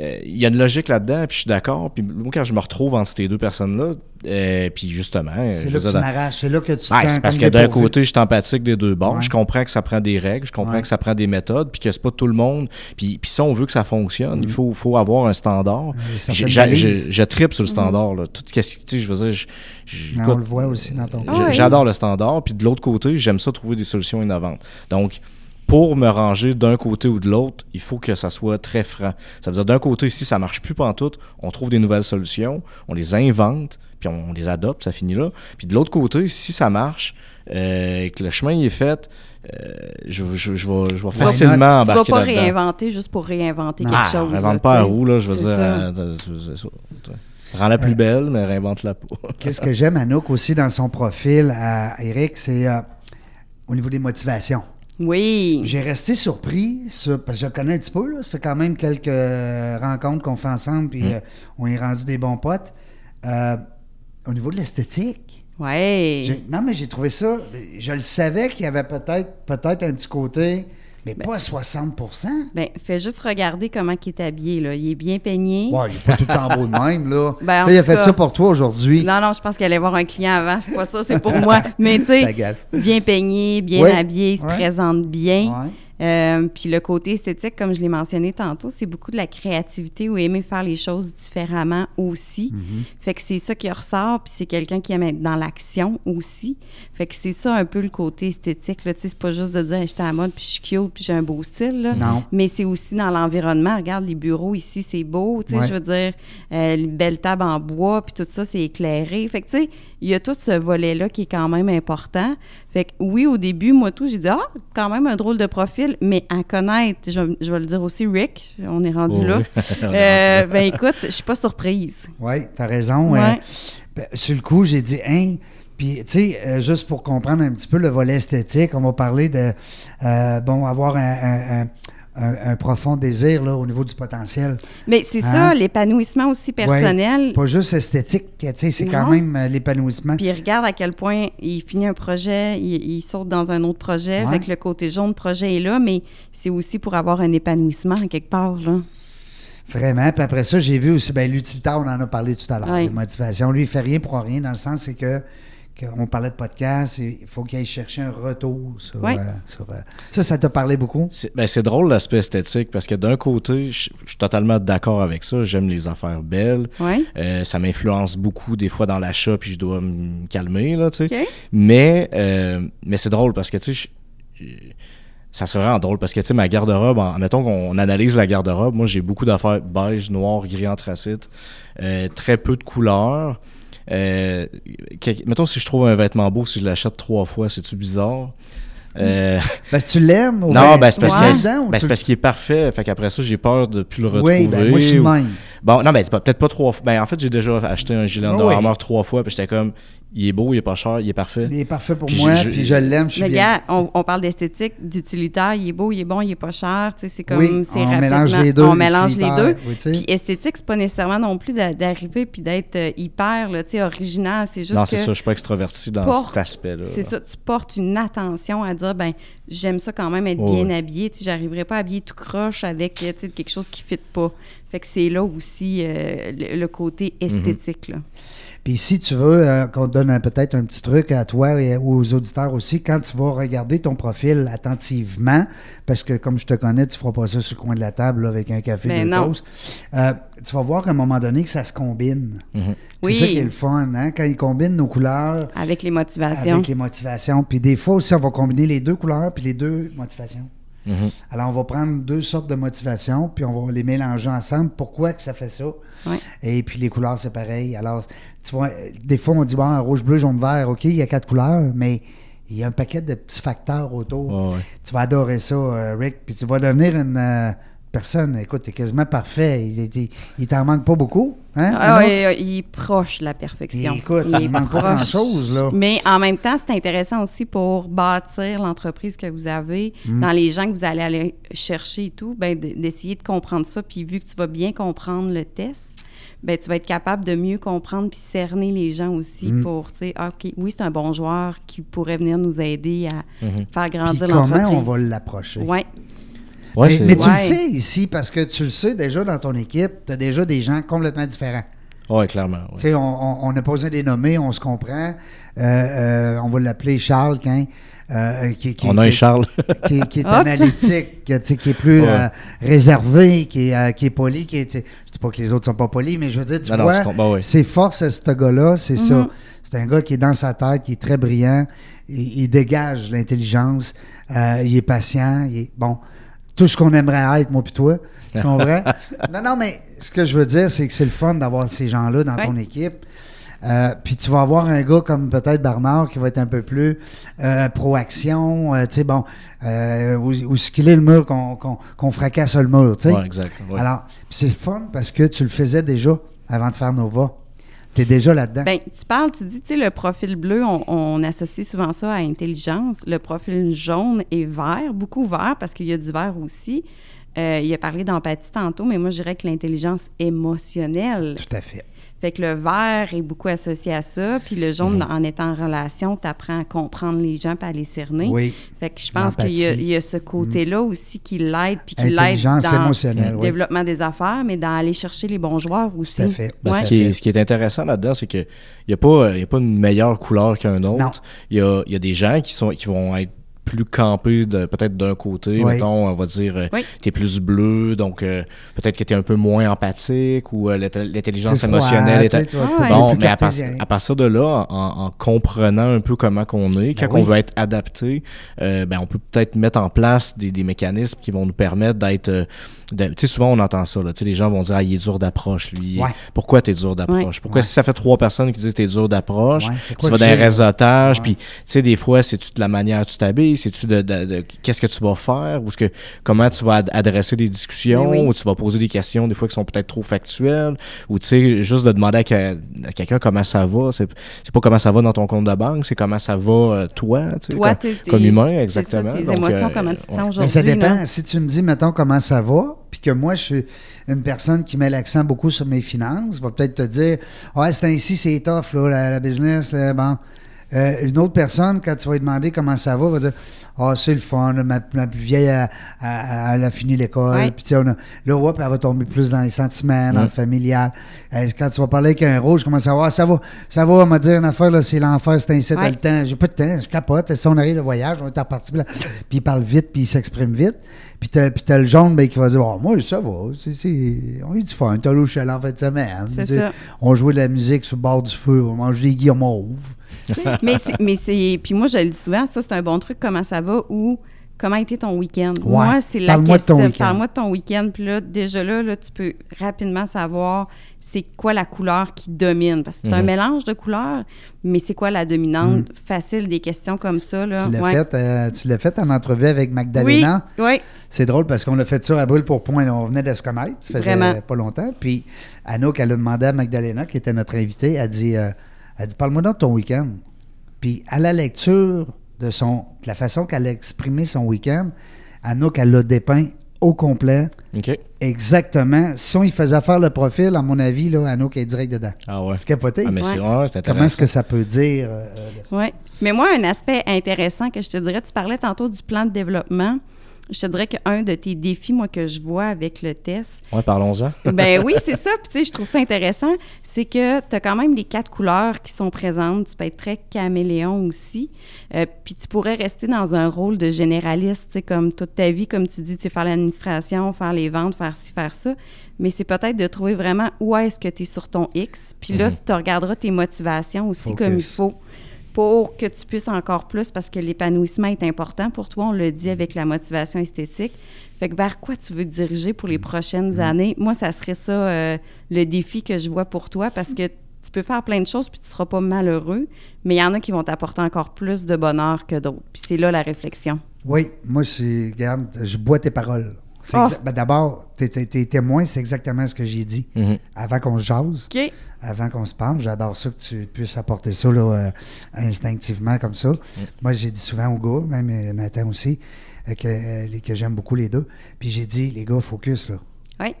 Euh, il y a une logique là-dedans, puis je suis d'accord. Puis moi, quand je me retrouve entre ces deux personnes-là, euh, puis justement. C'est je là m'arraches, c'est là que tu Ouais, c'est parce que d'un côté, je suis empathique des deux bords. Ouais. Je comprends que ça prend des règles, je comprends Ouais. que ça prend des méthodes, puis que c'est pas tout le monde. Puis, puis si on veut que ça fonctionne, Mm. il faut, faut avoir un standard. Je, je tripe sur le standard. Là. Tout ce que- tu sais, je veux dire, je- on le voit aussi dans ton. J'adore le standard. Puis de l'autre côté, j'aime ça trouver des solutions innovantes. Donc, pour me ranger d'un côté ou de l'autre, il faut que ça soit très franc. Ça veut dire d'un côté, si ça marche plus pantoute, on trouve des nouvelles solutions, on les invente, puis on, les adopte, ça finit là. Puis de l'autre côté, si ça marche, euh, et que le chemin est fait, euh, je, je, je vais, je vais facilement Tu vas embarquer pas là-dedans. réinventer juste pour réinventer Non. quelque Ah, chose. réinvente pas tu à roue, là, je veux dire. euh, ça. Rends-la plus belle, mais réinvente-la pas. Qu'est-ce que j'aime, Anouk, aussi dans son profil à Eric, c'est euh, au niveau des motivations. Oui. J'ai resté surpris, sur- parce que je connais un petit peu, là. ça fait quand même quelques euh, rencontres qu'on fait ensemble, puis euh, on est rendu des bons potes. Euh, au niveau de l'esthétique, j'ai- non, mais j'ai trouvé ça, je le savais qu'il y avait peut-être peut-être un petit côté, mais pas à 60% Ben, fais juste regarder comment il est habillé, là. Il est bien peigné. Ouais, il n'est pas tout le temps beau de même, là. Ben, Là, il a fait cas- ça pour toi aujourd'hui. Non, non, je pense qu'il allait voir un client avant. Pas ça, c'est pour moi. Mais tu sais, bien peigné, bien habillé, il se présente bien. Euh, puis le côté esthétique, comme je l'ai mentionné tantôt, c'est beaucoup de la créativité ou aimer faire les choses différemment aussi. Mm-hmm. Fait que c'est ça qui ressort, puis c'est quelqu'un qui aime être dans l'action aussi. Fait que c'est ça un peu le côté esthétique. Là. Tu sais, C'est pas juste de dire j'étais à la mode, puis je suis cute, puis j'ai un beau style. Là. Non. Mais c'est aussi dans l'environnement. Regarde, les bureaux ici, c'est beau. Tu sais, Ouais. Je veux dire, euh, une belle table en bois, puis tout ça, c'est éclairé. Fait que tu sais, il y a tout ce volet-là qui est quand même important. Fait que oui, au début, moi, tout, j'ai dit, ah, quand même un drôle de profil, mais à connaître, je, je vais le dire aussi, Rick, on est rendu Oh là. oui. Euh, ben écoute, je suis pas surprise. Oui, tu as raison. Ouais. euh, ben, sur le coup, j'ai dit, hein, puis, tu sais, euh, juste pour comprendre un petit peu le volet esthétique, on va parler de, euh, bon, avoir un, un- un- un- un profond désir là, au niveau du potentiel. Mais c'est Hein? ça, l'épanouissement aussi personnel. Pas juste esthétique, tu sais, c'est quand même euh, l'épanouissement. Puis regarde à quel point il finit un projet, il, il saute dans un autre projet. Ouais. Que le côté jaune projet est là, mais c'est aussi pour avoir un épanouissement quelque part. Là. Vraiment. Puis après ça, j'ai vu aussi, ben, l'utilitaire, on en a parlé tout à l'heure, Ouais. les motivations. Lui, il fait rien pour rien, dans le sens, c'est que qu'on parlait de podcast, et il faut qu'il aille chercher un retour sur, Ouais. euh, sur, euh, ça, ça t'a parlé beaucoup? C'est ben, c'est drôle l'aspect esthétique parce que d'un côté, je suis totalement d'accord avec ça. J'aime les affaires belles. Ouais. Euh, ça m'influence beaucoup des fois dans l'achat, puis je dois me calmer, là. Mais, euh, mais c'est drôle parce que, tu sais, ça serait vraiment drôle parce que, tu sais, ma garde-robe, en, mettons qu'on analyse la garde-robe, moi, j'ai beaucoup d'affaires beige, noir, gris, anthracite, euh, très peu de couleurs. Euh, que- mettons, si je trouve un vêtement beau, si je l'achète trois fois, c'est-tu bizarre? Euh, Parce que tu l'aimes? ou non, ben, ben, c'est parce Ouais. ou ben, tu- parce qu'il est parfait. Fait qu'après ça, j'ai peur de plus le retrouver. Oui, ben, moi, je suis ou- même. Bon, non, mais pas- peut-être pas trois fois. Ben, en fait, j'ai déjà acheté un gilet Ah Under oui. Armour trois fois, puis j'étais comme, il est beau, il est pas cher, il est parfait. Il est parfait pour Puis moi, j'ai- puis je l'aime, je suis Mais bien. gars, on, on parle d'esthétique, d'utilitaire, il est beau, il est bon, il est pas cher, tu sais, c'est comme, Oui, c'est on rapidement- mélange les deux, On mélange les deux. oui. Puis esthétique, c'est pas nécessairement non plus d'a- d'arriver puis d'être euh, hyper, là, tu sais, original, c'est juste non, c'est ça, je suis pas extraverti dans portes- cet aspect-là. c'est ça, tu portes une attention à dire, ben j'aime ça quand même être Ouais, bien habillé, tu sais, j'arriverai pas habillé tout croche avec, tu sais, quelque chose qui fit pas. Fait que c'est là aussi euh, le, le côté Mhm. esthétique, là. Puis si tu veux euh, qu'on te donne peut-être un petit truc à toi et aux auditeurs aussi, quand tu vas regarder ton profil attentivement, parce que comme je te connais, tu feras pas ça sur le coin de la table là, avec un café Ben deux non. pauses, euh, tu vas voir qu'à un moment donné que ça se combine. Oui. C'est ça qui est le fun, hein? quand ils combinent nos couleurs Avec les motivations. avec les motivations. Puis des fois aussi, on va combiner les deux couleurs puis les deux motivations. Mhm. Alors, on va prendre deux sortes de motivations, puis on va les mélanger ensemble. Pourquoi que ça fait ça? Ouais. Et puis, les couleurs, c'est pareil. Alors, tu vois, des fois, on dit, bon, rouge, bleu, jaune, vert, OK, il y a quatre couleurs, mais il y a un paquet de petits facteurs autour. Ouais. Tu vas adorer ça, euh, Rick, puis tu vas devenir une euh, personne, écoute, t'es quasiment parfait. Il, il, il t'en manque pas beaucoup, hein? Ah, ouais, il est proche de la perfection. Et écoute, il il est manque pas grand-chose, là. Mais en même temps, c'est intéressant aussi pour bâtir l'entreprise que vous avez, Mm. dans les gens que vous allez aller chercher et tout, ben, d'essayer de comprendre ça. Puis vu que tu vas bien comprendre le test, ben, tu vas être capable de mieux comprendre puis cerner les gens aussi Mm. pour, tu sais, ah, OK, oui, c'est un bon joueur qui pourrait venir nous aider à Mhm. faire grandir comment l'entreprise. on va l'approcher? Oui. Ouais, mais c'est- mais tu Ouais. le fais ici parce que tu le sais déjà dans ton équipe, tu as déjà des gens complètement différents. Ouais, clairement. ouais. On on- on n'a pas besoin de les nommer, on se comprend. Euh, euh, on va l'appeler Charles, quand, euh, qui, qui- On a un qui- Charles. qui, qui est analytique, qui, est plus Ouais. réservé, qui est, qui est poli. Qui est, je dis pas que les autres sont pas polis, mais je veux dire, tu Non, non, vois, tu ouais. ses forces à ce gars-là, c'est Mhm. ça. C'est un gars qui est dans sa tête, qui est très brillant, il, il dégage l'intelligence, il est patient, il est bon. Tout ce qu'on aimerait être, moi puis toi. Tu comprends? non, non, mais ce que je veux dire, c'est que c'est le fun d'avoir ces gens-là dans Ouais. ton équipe. Euh, puis tu vas avoir un gars comme peut-être Bernard qui va être un peu plus euh, pro-action, euh, tu sais, bon, euh, où, où skiller le mur qu'on qu'on- qu'on fracasse le mur, tu sais. Ouais, exact. ouais. Alors, c'est le fun parce que tu le faisais déjà avant de faire Nova. Tu es déjà là-dedans. Ben, tu parles, tu dis, tu sais, le profil bleu, on, on associe souvent ça à intelligence. Le profil jaune et vert, beaucoup vert parce qu'il y a du vert aussi. Euh, il a parlé d'empathie tantôt, mais moi, je dirais que l'intelligence émotionnelle. Tout à fait. Fait que le vert est beaucoup associé à ça. Puis le jaune, en étant en relation, tu apprends à comprendre les gens et à les cerner. Oui. Fait que je pense qu'il y, a- y ce côté-là aussi qui l'aide, puis qui l'aide dans le oui. développement des affaires, mais dans aller chercher les bons joueurs aussi. Tout à fait. Ben, Ouais. ce, qui est, ce qui est intéressant là-dedans, c'est qu'il n'y a, pas- y a pas une meilleure couleur qu'un autre. Il y a, il y a des gens qui, sont, qui vont être plus campés de- peut-être d'un côté. Oui. Mettons, on va dire, euh, Oui. t'es plus bleu, donc euh, peut-être que t'es un peu moins empathique ou euh, l'intelligence émotionnelle est... tu tu Ah ouais. Bon, mais à, par- cartésien. à partir de là, en, en comprenant un peu comment qu'on est, quand Ben oui. on veut être adapté, euh, ben on peut peut-être mettre en place des, des mécanismes qui vont nous permettre d'être... de- Tu sais, souvent on entend ça, là, tu sais, les gens vont dire « Ah, il est dur d'approche, lui. Ouais. Pourquoi t'es dur d'approche? Ouais. Pourquoi Ouais. si ça fait trois personnes qui disent t'es dur d'approche, Ouais, c'est tu vas le dans un gire? réseautage, puis tu sais, des fois, c'est-tu de la manière que tu t'habilles, c'est-tu de, de- de- qu'est-ce que tu vas faire, ou ce que, comment tu vas ad- adresser des discussions, oui. ou tu vas poser des questions, des fois, qui sont peut-être trop factuelles, ou tu sais, juste de demander à, que- à quelqu'un comment ça va, c'est, c'est pas comment ça va dans ton compte de banque, c'est comment ça va euh, toi, tu sais, Toi, comme, comme humain, c'est ça, exactement. tes Donc, émotions, euh, comment tu te ouais. sens Mais aujourd'hui. ça dépend. Si tu me dis, mettons, comment ça va, puis que moi, je suis une personne qui met l'accent beaucoup sur mes finances, va peut-être te dire, ouais, c'est ainsi, c'est tough, là, la, business, bon. Euh, une autre personne, quand tu vas lui demander comment ça va, va dire Ah, c'est le fun, là, ma, ma plus vieille, elle, elle- elle a fini l'école. Ouais. Puis, tu sais, on a- là, hop, elle va tomber plus dans les sentiments, dans Mm. le familial. Euh, quand tu vas parler avec un rouge, comment ça va? Ah, Ça va, ça va, elle m'a dit une affaire, là, c'est l'enfer, c'est ainsi, t'as Ouais. le temps. J'ai pas de temps, je capote. Si on arrive le voyage, on est reparti. Puis, là, puis il parle vite, puis il s'exprime vite. Puis t'as, puis t'as le jaune ben, qui va dire Oh, Moi, ça va, c'est, c'est- on eu du fun. T'as l'eau chalet en fin de semaine. On jouait de la musique sur le bord du feu, on mange des guillemauves. mais c'est, mais c'est, puis moi je le dis souvent, ça c'est un bon truc. Comment ça va ou comment a été ton week-end Ouais. Moi c'est la Parle-moi de ton question. week-end. Parle-moi de ton week-end. Puis là déjà là, là, tu peux rapidement savoir c'est quoi la couleur qui domine parce que c'est un Mhm. mélange de couleurs, mais c'est quoi la dominante? Facile des questions comme ça là. Tu l'as, Ouais. fait, euh, tu l'as fait en entrevue avec Magdalena? Oui, oui. C'est drôle parce qu'on a fait ça à brûle pour point. On venait de se connaître, ça faisait Vraiment. pas longtemps. Puis Anouk, elle a demandé à Magdalena, qui était notre invitée, elle dit, euh, elle dit Parle-moi donc de ton week-end. Puis à la lecture de son, de la façon qu'elle a exprimé son week-end, Anouk, elle l'a dépeint au complet, OK. exactement. Si on y faisait faire le profil, à mon avis, là, Anouk est direct dedans. Ah ouais. C'est capoté. Ah, mais c'est, Ouais. ouais, c'est intéressant. Comment est-ce que ça peut dire euh, euh, Oui. Mais moi, un aspect intéressant que je te dirais, tu parlais tantôt du plan de développement. Je te dirais qu'un de tes défis, moi, que je vois avec le test, Ouais, parlons-en. ben oui, c'est ça. Puis, tu sais, je trouve ça intéressant. C'est que tu as quand même les quatre couleurs qui sont présentes. Tu peux être très caméléon aussi. Euh, puis, tu pourrais rester dans un rôle de généraliste, tu sais, comme toute ta vie, comme tu dis, tu sais, faire l'administration, faire les ventes, faire ci, faire ça. Mais c'est peut-être de trouver vraiment où est-ce que tu es sur ton X. Puis là, Mhm. tu regarderas tes motivations aussi Focus. comme il faut pour que tu puisses encore plus, parce que l'épanouissement est important pour toi, on le dit avec la motivation esthétique. Fait que vers quoi tu veux te diriger pour les prochaines années? Moi, ça serait ça euh, le défi que je vois pour toi, parce que tu peux faire plein de choses puis tu seras pas malheureux, mais il y en a qui vont t'apporter encore plus de bonheur que d'autres. Puis c'est là la réflexion. Oui, moi, c'est, regarde, je bois tes paroles. Ah. ben, d'abord, tes, tes- tes témoins, c'est exactement ce que j'ai dit Mhm. avant qu'on se jase, avant qu'on se parle. J'adore ça que tu puisses apporter ça là, euh, instinctivement comme ça. Moi, j'ai dit souvent aux gars, même euh, Nathan aussi, euh, que, euh, les- que j'aime beaucoup les deux. Puis j'ai dit, les gars, focus, là. Oui.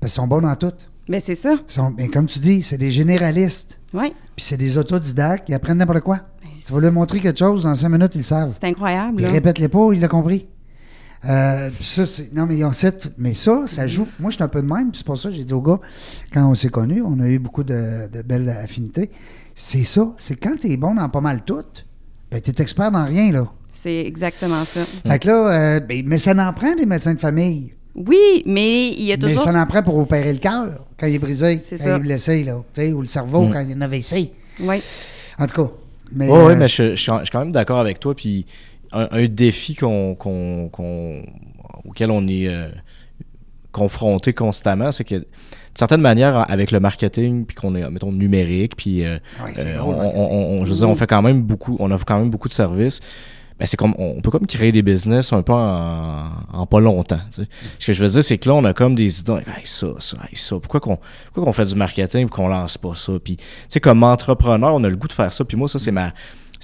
Parce qu'ils sont bons dans tout. Mais c'est ça. Ils sont, mais comme tu dis, c'est des généralistes. Oui. Puis c'est des autodidactes. Ils apprennent n'importe quoi. Tu vas leur montrer quelque chose, dans cinq minutes, ils le savent. C'est incroyable. Puis là. répète-les pas, il l'a compris. Euh, puis ça, c'est. Non, mais ils ont cette. Mais ça, ça joue. Moi, je suis un peu de même. puis C'est pour ça que j'ai dit au gars, quand on s'est connus, on a eu beaucoup de, de belles affinités. C'est ça. C'est quand t'es bon dans pas mal tout, ben, t'es expert dans rien, là. C'est exactement ça. Fait que là, euh, ben, mais ça n'en prend des médecins de famille. Oui, mais il y a Mais toujours. ça n'en prend pour opérer le cœur quand il est brisé, C'est quand ça. il est blessé, là. tu sais, Ou le cerveau Mm. quand il y a un AVC. Oui. En tout cas. Mais, Oui, euh, mais je, je suis je suis quand même d'accord avec toi. Puis un, un défi qu'on, qu'on- qu'on- auquel on est euh, confronté constamment, c'est que de certaine manière, avec le marketing, puis qu'on est, mettons, numérique, puis euh, Ouais, euh, gros, on, le on- on- on- je veux dire, on fait quand même beaucoup, on offre quand même beaucoup de services. Ben, c'est comme, on peut comme créer des business un peu en, en pas longtemps. tu sais. Ce que je veux dire, c'est que là, on a comme des idées. Hey, ça, ça, hey, ça. Pourquoi qu'on, pourquoi qu'on fait du marketing et qu'on lance pas ça? Puis, tu sais, comme entrepreneur, on a le goût de faire ça. Puis moi, ça, c'est ma.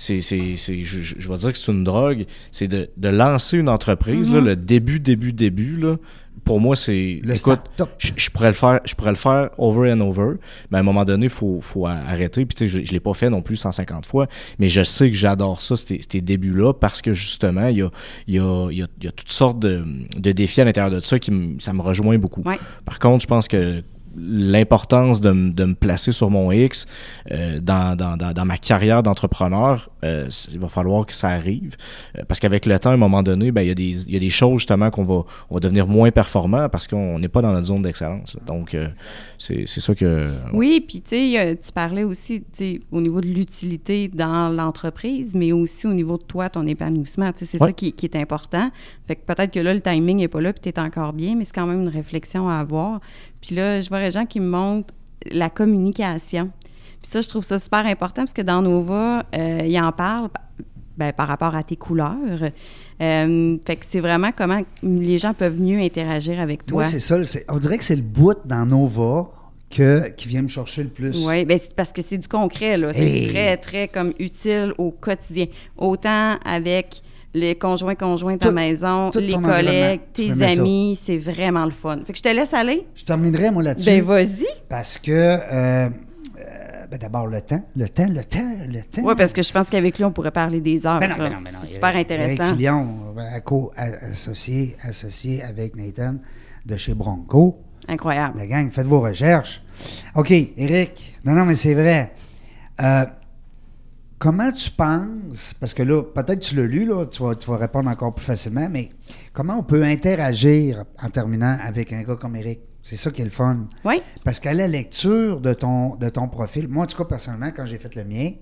C'est, c'est, c'est, je, je- vais dire que c'est une drogue. C'est de, de lancer une entreprise, là, le début, début, début, là. Pour moi, c'est. Le écoute, je, je pourrais le faire, je pourrais le faire over and over, mais à un moment donné, il faut, faut arrêter. Puis tu sais, je, je l'ai pas fait non plus 150 fois, mais je sais que j'adore ça, ces, ces débuts-là, parce que justement, il y a, il y, a, il y, a, il y a toutes sortes de, de défis à l'intérieur de ça qui me- ça me rejoint beaucoup. Ouais. Par contre, je pense que l'importance de, de me placer sur mon X euh, dans, dans, dans, ma carrière d'entrepreneur, euh, il va falloir que ça arrive. Euh, parce qu'avec le temps, à un moment donné, ben, il y, a des- il y a des choses justement qu'on va, on va devenir moins performant parce qu'on n'est pas dans notre zone d'excellence. Donc, euh, c'est c'est ça que... Oui, puis tu sais, tu parlais aussi au niveau de l'utilité dans l'entreprise, mais aussi au niveau de toi, ton épanouissement. C'est Ouais. ça qui, qui est important. Fait que peut-être que là, le timing n'est pas là, puis tu es encore bien, mais c'est quand même une réflexion à avoir. Puis là, je vois des gens qui me montrent la communication. Puis ça, je trouve ça super important parce que dans Nova, euh, ils en parlent ben, par rapport à tes couleurs. Euh, fait que c'est vraiment comment les gens peuvent mieux interagir avec toi. Moi, c'est ça. On dirait que c'est le bout dans Nova que, qui vient me chercher le plus. Oui, ben c'est parce que c'est du concret, là. C'est Hey. très, très comme utile au quotidien. Autant avec les conjoints, conjointes à maison, tout les collègues, tes amis, c'est vraiment le fun. Fait que je te laisse aller. Je terminerai, moi, là-dessus. Ben, vas-y. parce que, euh, euh, ben, d'abord, le temps. Le temps, le temps, le temps. Oui, parce que je pense qu'avec lui, on pourrait parler des heures. Ben non, ben non, ben non. C'est super intéressant. Filion, euh, co- a- associé, associé avec Nathan de chez Bronco. Incroyable. La gang, faites vos recherches. OK, Eric. Non, non, mais c'est vrai. Euh, comment tu penses, parce que là, peut-être tu l'as lu, là, tu vas, tu vas répondre encore plus facilement, mais comment on peut interagir en terminant avec un gars comme Eric? C'est ça qui est le fun. Oui, Parce qu'à la lecture de ton, de ton profil, moi, en tout cas, personnellement, quand j'ai fait le mien,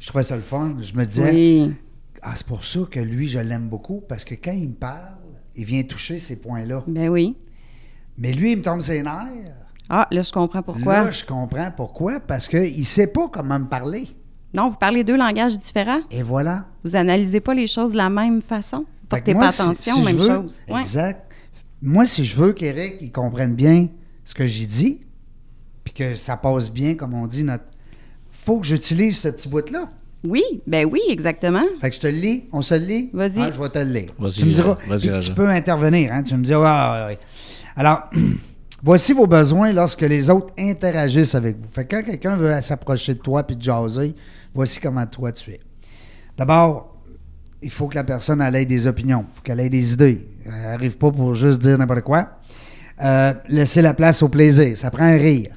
je trouvais ça le fun. Je me disais, oui. ah, c'est pour ça que lui, je l'aime beaucoup, parce que quand il me parle, il vient toucher ces points-là. Ben oui. Mais lui, il me tombe ses nerfs. Ah, là, je comprends pourquoi. Là, je comprends pourquoi, parce qu'il ne sait pas comment me parler. Non, vous parlez deux langages différents? Et voilà. Vous analysez pas les choses de la même façon? Portez pas moi, si- attention si mêmes veux- choses? Ouais. Exact. Moi, si je veux qu'Éric il comprenne bien ce que j'ai dit, puis que ça passe bien, comme on dit, notre... faut que j'utilise ce petit bout-là. Oui, ben oui, exactement. Fait que je te le lis, on se le lit? Vas-y. Ah, je vais te le lire. Vas-y, Tu me diras, euh, vas-y, tu- tu, peux intervenir, hein? Tu me dis, ah, ouais, ouais. Alors, voici vos besoins lorsque les autres interagissent avec vous. Fait que quand quelqu'un veut s'approcher de toi puis te jaser, voici comment toi tu es. D'abord, il faut que la personne elle ait des opinions, il faut qu'elle ait des idées. Elle n'arrive pas pour juste dire n'importe quoi. Euh, laisser la place au plaisir, ça prend un rire.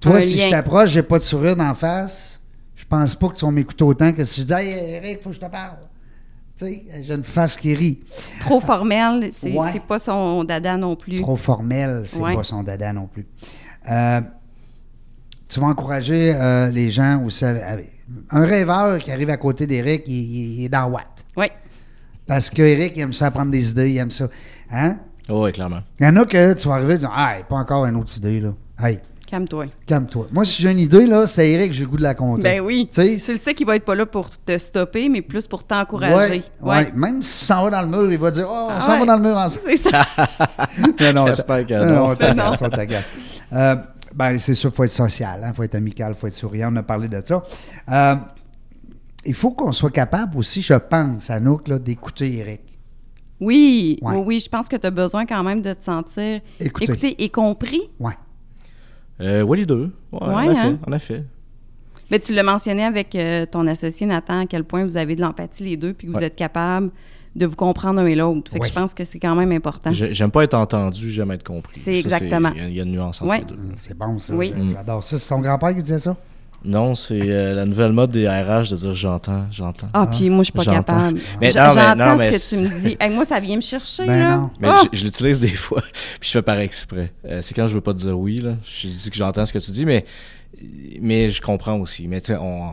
Toi, Un si lien. je t'approche, j'ai pas de sourire d'en face, je pense pas que tu vas m'écouter autant que si je dis Hey Eric, faut que je te parle. Tu sais, j'ai une face qui rit. Trop formel, c'est Ouais. pas son dada non plus. Trop formel, c'est Ouais. pas son dada non plus. Euh, tu vas encourager euh, les gens aussi. avec- Un rêveur qui arrive à côté d'Éric, il, il- il est dans Watt. Oui. Parce qu'Éric, il aime ça prendre des idées, il aime ça. Hein? Oui, clairement. Il y en a que tu vas arriver et dire Ah, pas encore une autre idée, là. Hey, Calme-toi. calme-toi. Moi, si j'ai une idée, là, c'est Eric, j'ai le goût de la compter. Ben oui. Tu sais, Tu le sais qu'il va être pas là pour te stopper, mais plus pour t'encourager. Ouais, ouais. Même si tu s'en vas dans le mur, il va dire Oh, on Ah s'en va dans le mur ensemble. C'est ça. Non, non, J'espère que non. non. on t'agace, on t'agace. Ben, c'est sûr, il faut être social, il faut être amical, il faut être souriant. On a parlé de ça. Euh, il faut qu'on soit capable aussi, je pense, Anouk, là, d'écouter Eric. Oui, Ouais. oui, oui, je pense que tu as besoin quand même de te sentir Écouter. écouté et compris. Ouais. Euh, ouais, les deux. Ouais, en effet. hein? En effet. Mais tu l'as mentionné avec euh, ton associé Nathan, à quel point vous avez de l'empathie les deux, puis que vous êtes capable de vous comprendre un et l'autre. Fait que Oui. je pense que c'est quand même important. J'ai- J'aime pas être entendu, j'aime être compris. C'est exactement. Il y a- il y, a une nuance entre Ouais. les deux. Hum, C'est bon, ça. Oui. J'adore ça. C'est ton grand-père qui disait ça? Non, c'est euh, la nouvelle mode des RH de dire j'entends, j'entends. Ah, puis moi, je suis pas capable. Mais non, mais- J'entends non, mais ce que tu me dis. Hey, moi, ça vient me chercher, Ben là. non. Mais Ah! je, je l'utilise des fois, puis je fais par exprès. Euh, c'est quand je veux pas te dire oui, là. Je dis que j'entends ce que tu dis, mais, mais je comprends aussi. Mais tu sais, on, on-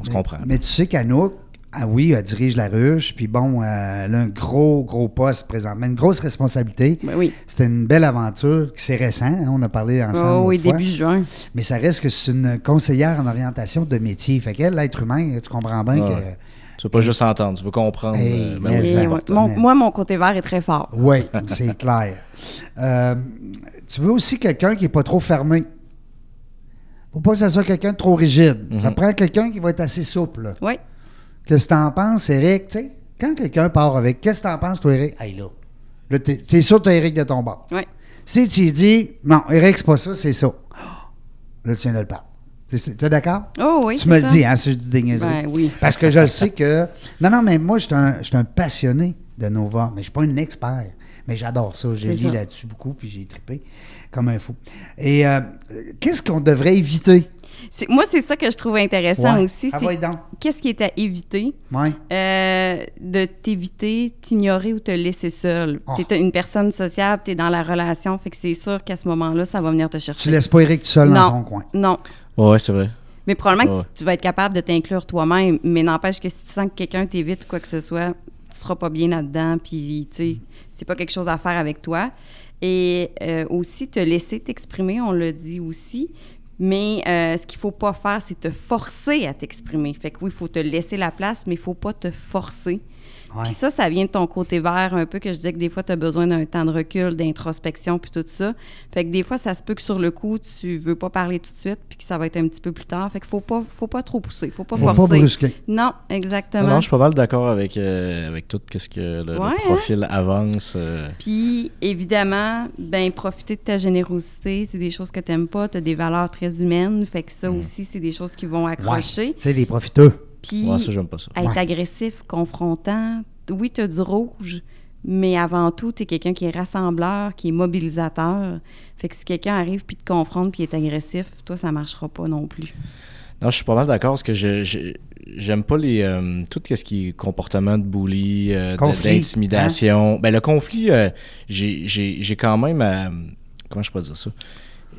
on se comprend. Mais tu sais qu'Anouk, ah oui, elle dirige la ruche, puis bon, euh, elle a un gros, gros poste présentement, une grosse responsabilité. Ben oui. C'était une belle aventure, c'est récent, hein, on a parlé ensemble. Oh, oui, début juin. Mais ça reste que c'est une conseillère en orientation de métier. Fait qu'elle, l'être humain, tu comprends bien Ouais. que. Tu veux pas juste entendre, tu veux comprendre. Hey, euh, ben mais oui, mon- moi, mon côté vert est très fort. Oui, c'est clair. Euh, tu veux aussi quelqu'un qui n'est pas trop fermé. Faut pas que ça soit quelqu'un de trop rigide. Ça Mhm. prend quelqu'un qui va être assez souple. Oui. Qu'est-ce que t'en penses, Eric? Tu sais, quand quelqu'un part avec, qu'est-ce que t'en penses, toi, Eric? Hey, là. Là, t'es, t'es sûr que t'as Eric de ton bord. Oui. Si tu dis, non, Eric, c'est pas ça, c'est ça. Là, tu viens de le perdre. T'es, d'accord? Oh, oui. tu me le dis, hein, si je dis des niaiseries. Ben oui. Parce que je le sais que. Non, non, mais moi, je suis un, un passionné de Nova, mais je suis pas un expert. Mais j'adore ça. J'ai lu là-dessus beaucoup, puis j'ai trippé comme un fou. Et euh, qu'est-ce qu'on devrait éviter? C'est- Moi, c'est ça que je trouve intéressant Ouais. aussi. Ah, c'est qu'est-ce qui est à éviter? Ouais. Euh, de t'éviter, t'ignorer ou te laisser seul. Oh. T'es une personne sociable, t'es dans la relation, fait que c'est sûr qu'à ce moment-là, ça va venir te chercher. Tu laisses pas Eric tout seul dans Non. son coin. Non. Ouais, c'est vrai. Mais probablement Ouais. que tu, tu vas être capable de t'inclure toi-même, mais n'empêche que si tu sens que quelqu'un t'évite ou quoi que ce soit, tu seras pas bien là-dedans, puis tu sais, c'est pas quelque chose à faire avec toi. Et euh, aussi, te laisser t'exprimer, on l'a dit aussi, mais euh, ce qu'il faut pas faire, c'est te forcer à t'exprimer. Fait que oui, il faut te laisser la place, mais il faut pas te forcer. Ouais. Puis ça, ça vient de ton côté vert un peu, que je disais que des fois, tu as besoin d'un temps de recul, d'introspection, puis tout ça. Fait que des fois, ça se peut que sur le coup, tu veux pas parler tout de suite, puis que ça va être un petit peu plus tard. Fait qu'il faut pas, faut pas trop pousser, faut pas Faut pas forcer. brusquer. non, exactement. non, je suis pas mal d'accord avec, euh, avec tout ce que le, le Ouais, hein? profil avance. euh, Puis, évidemment, ben profiter de ta générosité, c'est des choses que tu n'aimes pas, tu as des valeurs très humaines, fait que ça aussi, c'est des choses qui vont Ouais. accrocher. Tu sais, les profiteux. Puis, ouais, ça, j'aime pas ça. être Ouais. agressif, confrontant, oui, tu as du rouge, mais avant tout, tu es quelqu'un qui est rassembleur, qui est mobilisateur. Fait que si quelqu'un arrive puis te confronte puis est agressif, toi, ça marchera pas non plus. Non, je suis pas mal d'accord parce que je, j'aime pas les euh, tout ce qui est comportement de bully, euh, de- Conflit, d'intimidation. Ben le conflit, euh, j'ai, j'ai, j'ai quand même à- comment je peux dire ça?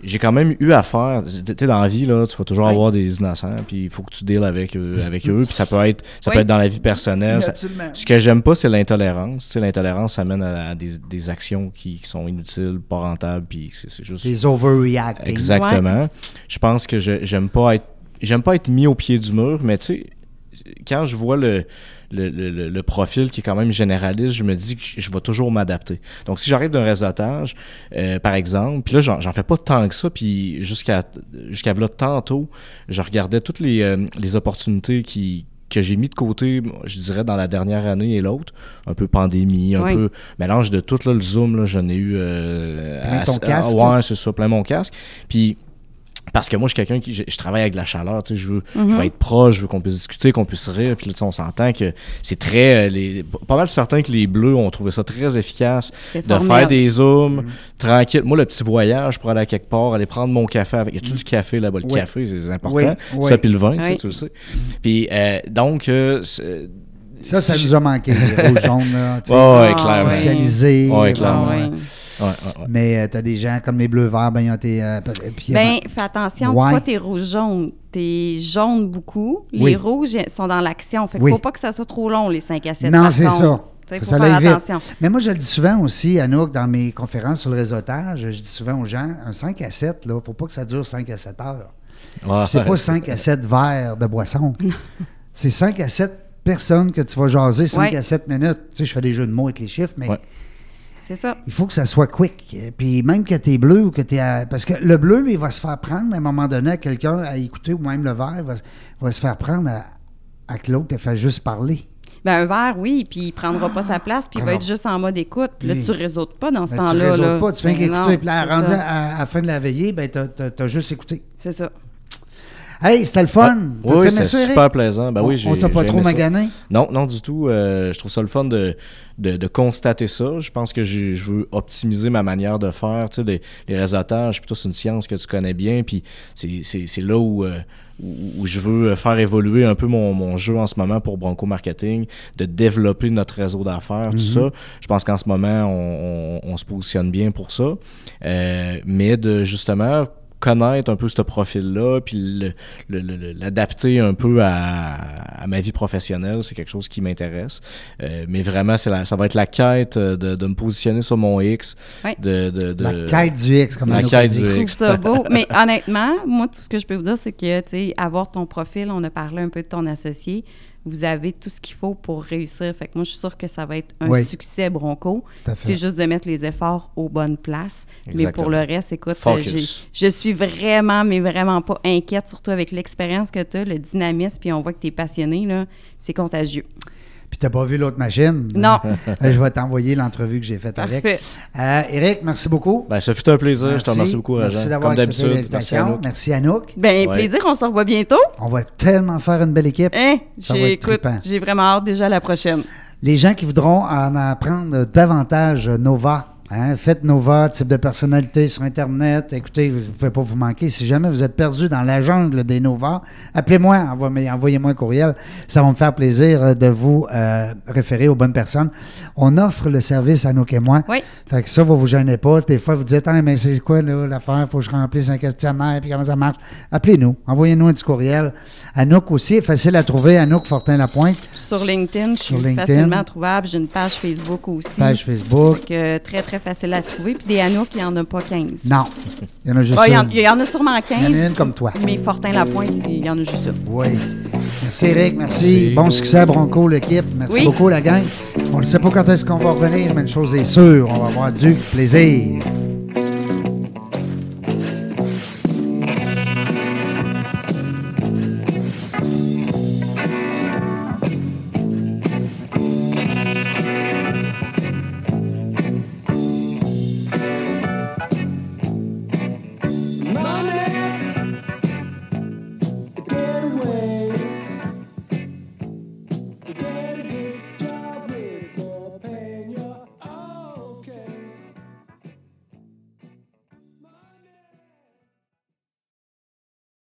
J'ai quand même eu à faire, tu sais, dans la vie, là, tu vas toujours avoir des innocents, puis il faut que tu deals avec eux, avec eux, puis ça peut être, ça peut être dans la vie personnelle. ça- Absolument. ce que j'aime pas, c'est l'intolérance. Tu sais, l'intolérance, ça mène à, à des, des actions qui, qui sont inutiles, pas rentables, puis c'est, c'est juste... Des overreacting. Exactement. Je pense que je j'aime pas être j'aime pas être mis au pied du mur, mais tu sais quand je vois le le, le- le- le profil qui est quand même généraliste, je me dis que je, vais toujours m'adapter. Donc, si j'arrive d'un réseautage, euh, par exemple, puis là, j'en, fais pas tant que ça, puis jusqu'à jusqu'à là, tantôt, je regardais toutes les, euh, les opportunités qui que j'ai mis de côté, je dirais, dans la dernière année et l'autre, un peu pandémie, un Oui. peu mélange de tout, là, le Zoom, là, j'en ai eu... Euh, Plein ton casque, ouais, c'est ça, plein mon casque. Puis parce que moi, je suis quelqu'un qui. Je, je travaille avec de la chaleur, tu sais. Je veux, je veux être proche, je veux qu'on puisse discuter, qu'on puisse rire. Puis là, tu sais, on s'entend que c'est très. euh, Les, pas mal certain que les Bleus ont trouvé ça très efficace de formidable. faire des zooms tranquille. Moi, le petit voyage pour aller à quelque part, aller prendre mon café avec. Y a-tu du café là-bas? Le Oui. café, c'est important. Oui, oui. Ça, puis le vin, tu sais, tu le sais. Puis euh, donc. euh, Ça, ça nous a manqué, les rouges jaunes, là. tu sais. Ouais, ouais, Ah, clairement. ouais. Clairement. Ouais. Ouais, ouais, ouais. Mais tu as des gens comme les bleus verts, ben, ils ont été. euh, puis- Ben, fais attention, Ouais. pas tes rouges jaunes. T'es jaune beaucoup. Les Oui. rouges sont dans l'action. Fait qu'il Oui. faut pas que ça soit trop long, les 5 à 7. Non, c'est ça. Faut faut faire vite. attention. Mais moi, je le dis souvent aussi, Anouk, dans mes conférences sur le réseautage, je dis souvent aux gens, un 5 à 7, il ne faut pas que ça dure 5 à 7 heures. Ouais, C'est pas ouais. 5 à 7 verres de boisson. C'est 5 à 7 personnes que tu vas jaser 5 Ouais. à 7 minutes. Tu sais, je fais des jeux de mots avec les chiffres, mais Ouais. C'est ça. il faut que ça soit quick. Puis même que tu es bleu ou que tu es. Parce que le bleu, lui, il va se faire prendre à un moment donné à quelqu'un à écouter ou même le vert va, va se faire prendre à, à que l'autre te fait juste parler. Ben, un verre, oui, puis il prendra pas sa place, puis il va Alors. être juste en mode écoute. Puis là, tu réseautes pas dans ce Ben, tu temps-là. réseautes là. pas, tu fais Ben qu'écouter. non, Puis là, rendu à, à la fin de la veillée, ben, tu as, juste écouté. C'est ça. Hey, c'était le fun. Oui, T'as-tu oui, Eric? super plaisant. Ben On- oui, on t'a pas trop magané? Non, non, du tout. Euh, je trouve ça le fun de, de, de constater ça. Je pense que je veux optimiser ma manière de faire. Tu sais, les, les réseautages, plutôt c'est une science que tu connais bien. Puis c'est là où, euh, où, où je veux faire évoluer un peu mon, mon jeu en ce moment pour Bronco Marketing, de développer notre réseau d'affaires, tout ça. Je pense qu'en ce moment, on, on- on se positionne bien pour ça. Euh, mais de justement connaître un peu ce profil-là, puis l'adapter un peu à, à ma vie professionnelle, c'est quelque chose qui m'intéresse. Euh, mais vraiment, la- ça va être la quête euh, de, de me positionner sur mon X. Ouais. De, de- de- La quête du X, comme La quête du Je trouve X. ça beau. Mais honnêtement, moi, tout ce que je peux vous dire, c'est que, tu sais, avoir ton profil, on a parlé un peu de ton associé, vous avez tout ce qu'il faut pour réussir. Fait que moi, je suis sûre que ça va être un Oui. succès Bronco. C'est juste de mettre les efforts aux bonnes places. Mais pour le reste, écoute, j'ai- je suis vraiment, mais vraiment pas inquiète, surtout avec l'expérience que tu as, le dynamisme, puis on voit que tu es passionné, là. C'est contagieux. Puis t'as pas vu l'autre machine? Non. Euh, Je vais t'envoyer l'entrevue que j'ai faite avec. Parfait. Euh, Eric, merci beaucoup. Ben, ça fut un plaisir. Je te remercie beaucoup, Merci d'avoir accepté. Merci l'invitation. Merci Anouk. Ben, Ouais. plaisir, on se revoit bientôt. On va tellement faire une belle équipe. Hein? J'ai, vraiment hâte déjà à la prochaine. Les gens qui voudront en apprendre davantage Nova, hein, faites Nova, type de personnalité sur Internet. Écoutez, vous ne pouvez pas vous manquer. Si jamais vous êtes perdu dans la jungle des Nova, appelez-moi, envoyez- envoyez-moi un courriel. Ça va me faire plaisir euh, de vous euh, référer aux bonnes personnes. On offre le service à nous et moi. Oui. Fait que ça, vous vous gênez pas. Des fois, vous dites, ah, mais c'est quoi l'affaire? Faut que je remplisse un questionnaire, puis comment ça marche? Appelez-nous. Envoyez-nous un petit courriel. Anouk aussi, est facile à trouver. Anouk Fortin-Lapointe, Sur LinkedIn, je Sur suis LinkedIn. facilement trouvable. J'ai une page Facebook aussi. page Facebook. Donc, euh, très, très facile à trouver. Puis des Anouk, il n'y en a pas 15. Non. Il y en a juste Ah, il, y en, une. il y en a sûrement Il y en a 15, une comme toi. mais Fortin Lapointe, il y en a juste une. Oui. Merci Eric, merci. Merci. Bon succès à Bronco, l'équipe. Merci Oui. beaucoup la gang. On ne sait pas quand est-ce qu'on va revenir, mais une chose est sûre, on va avoir du plaisir.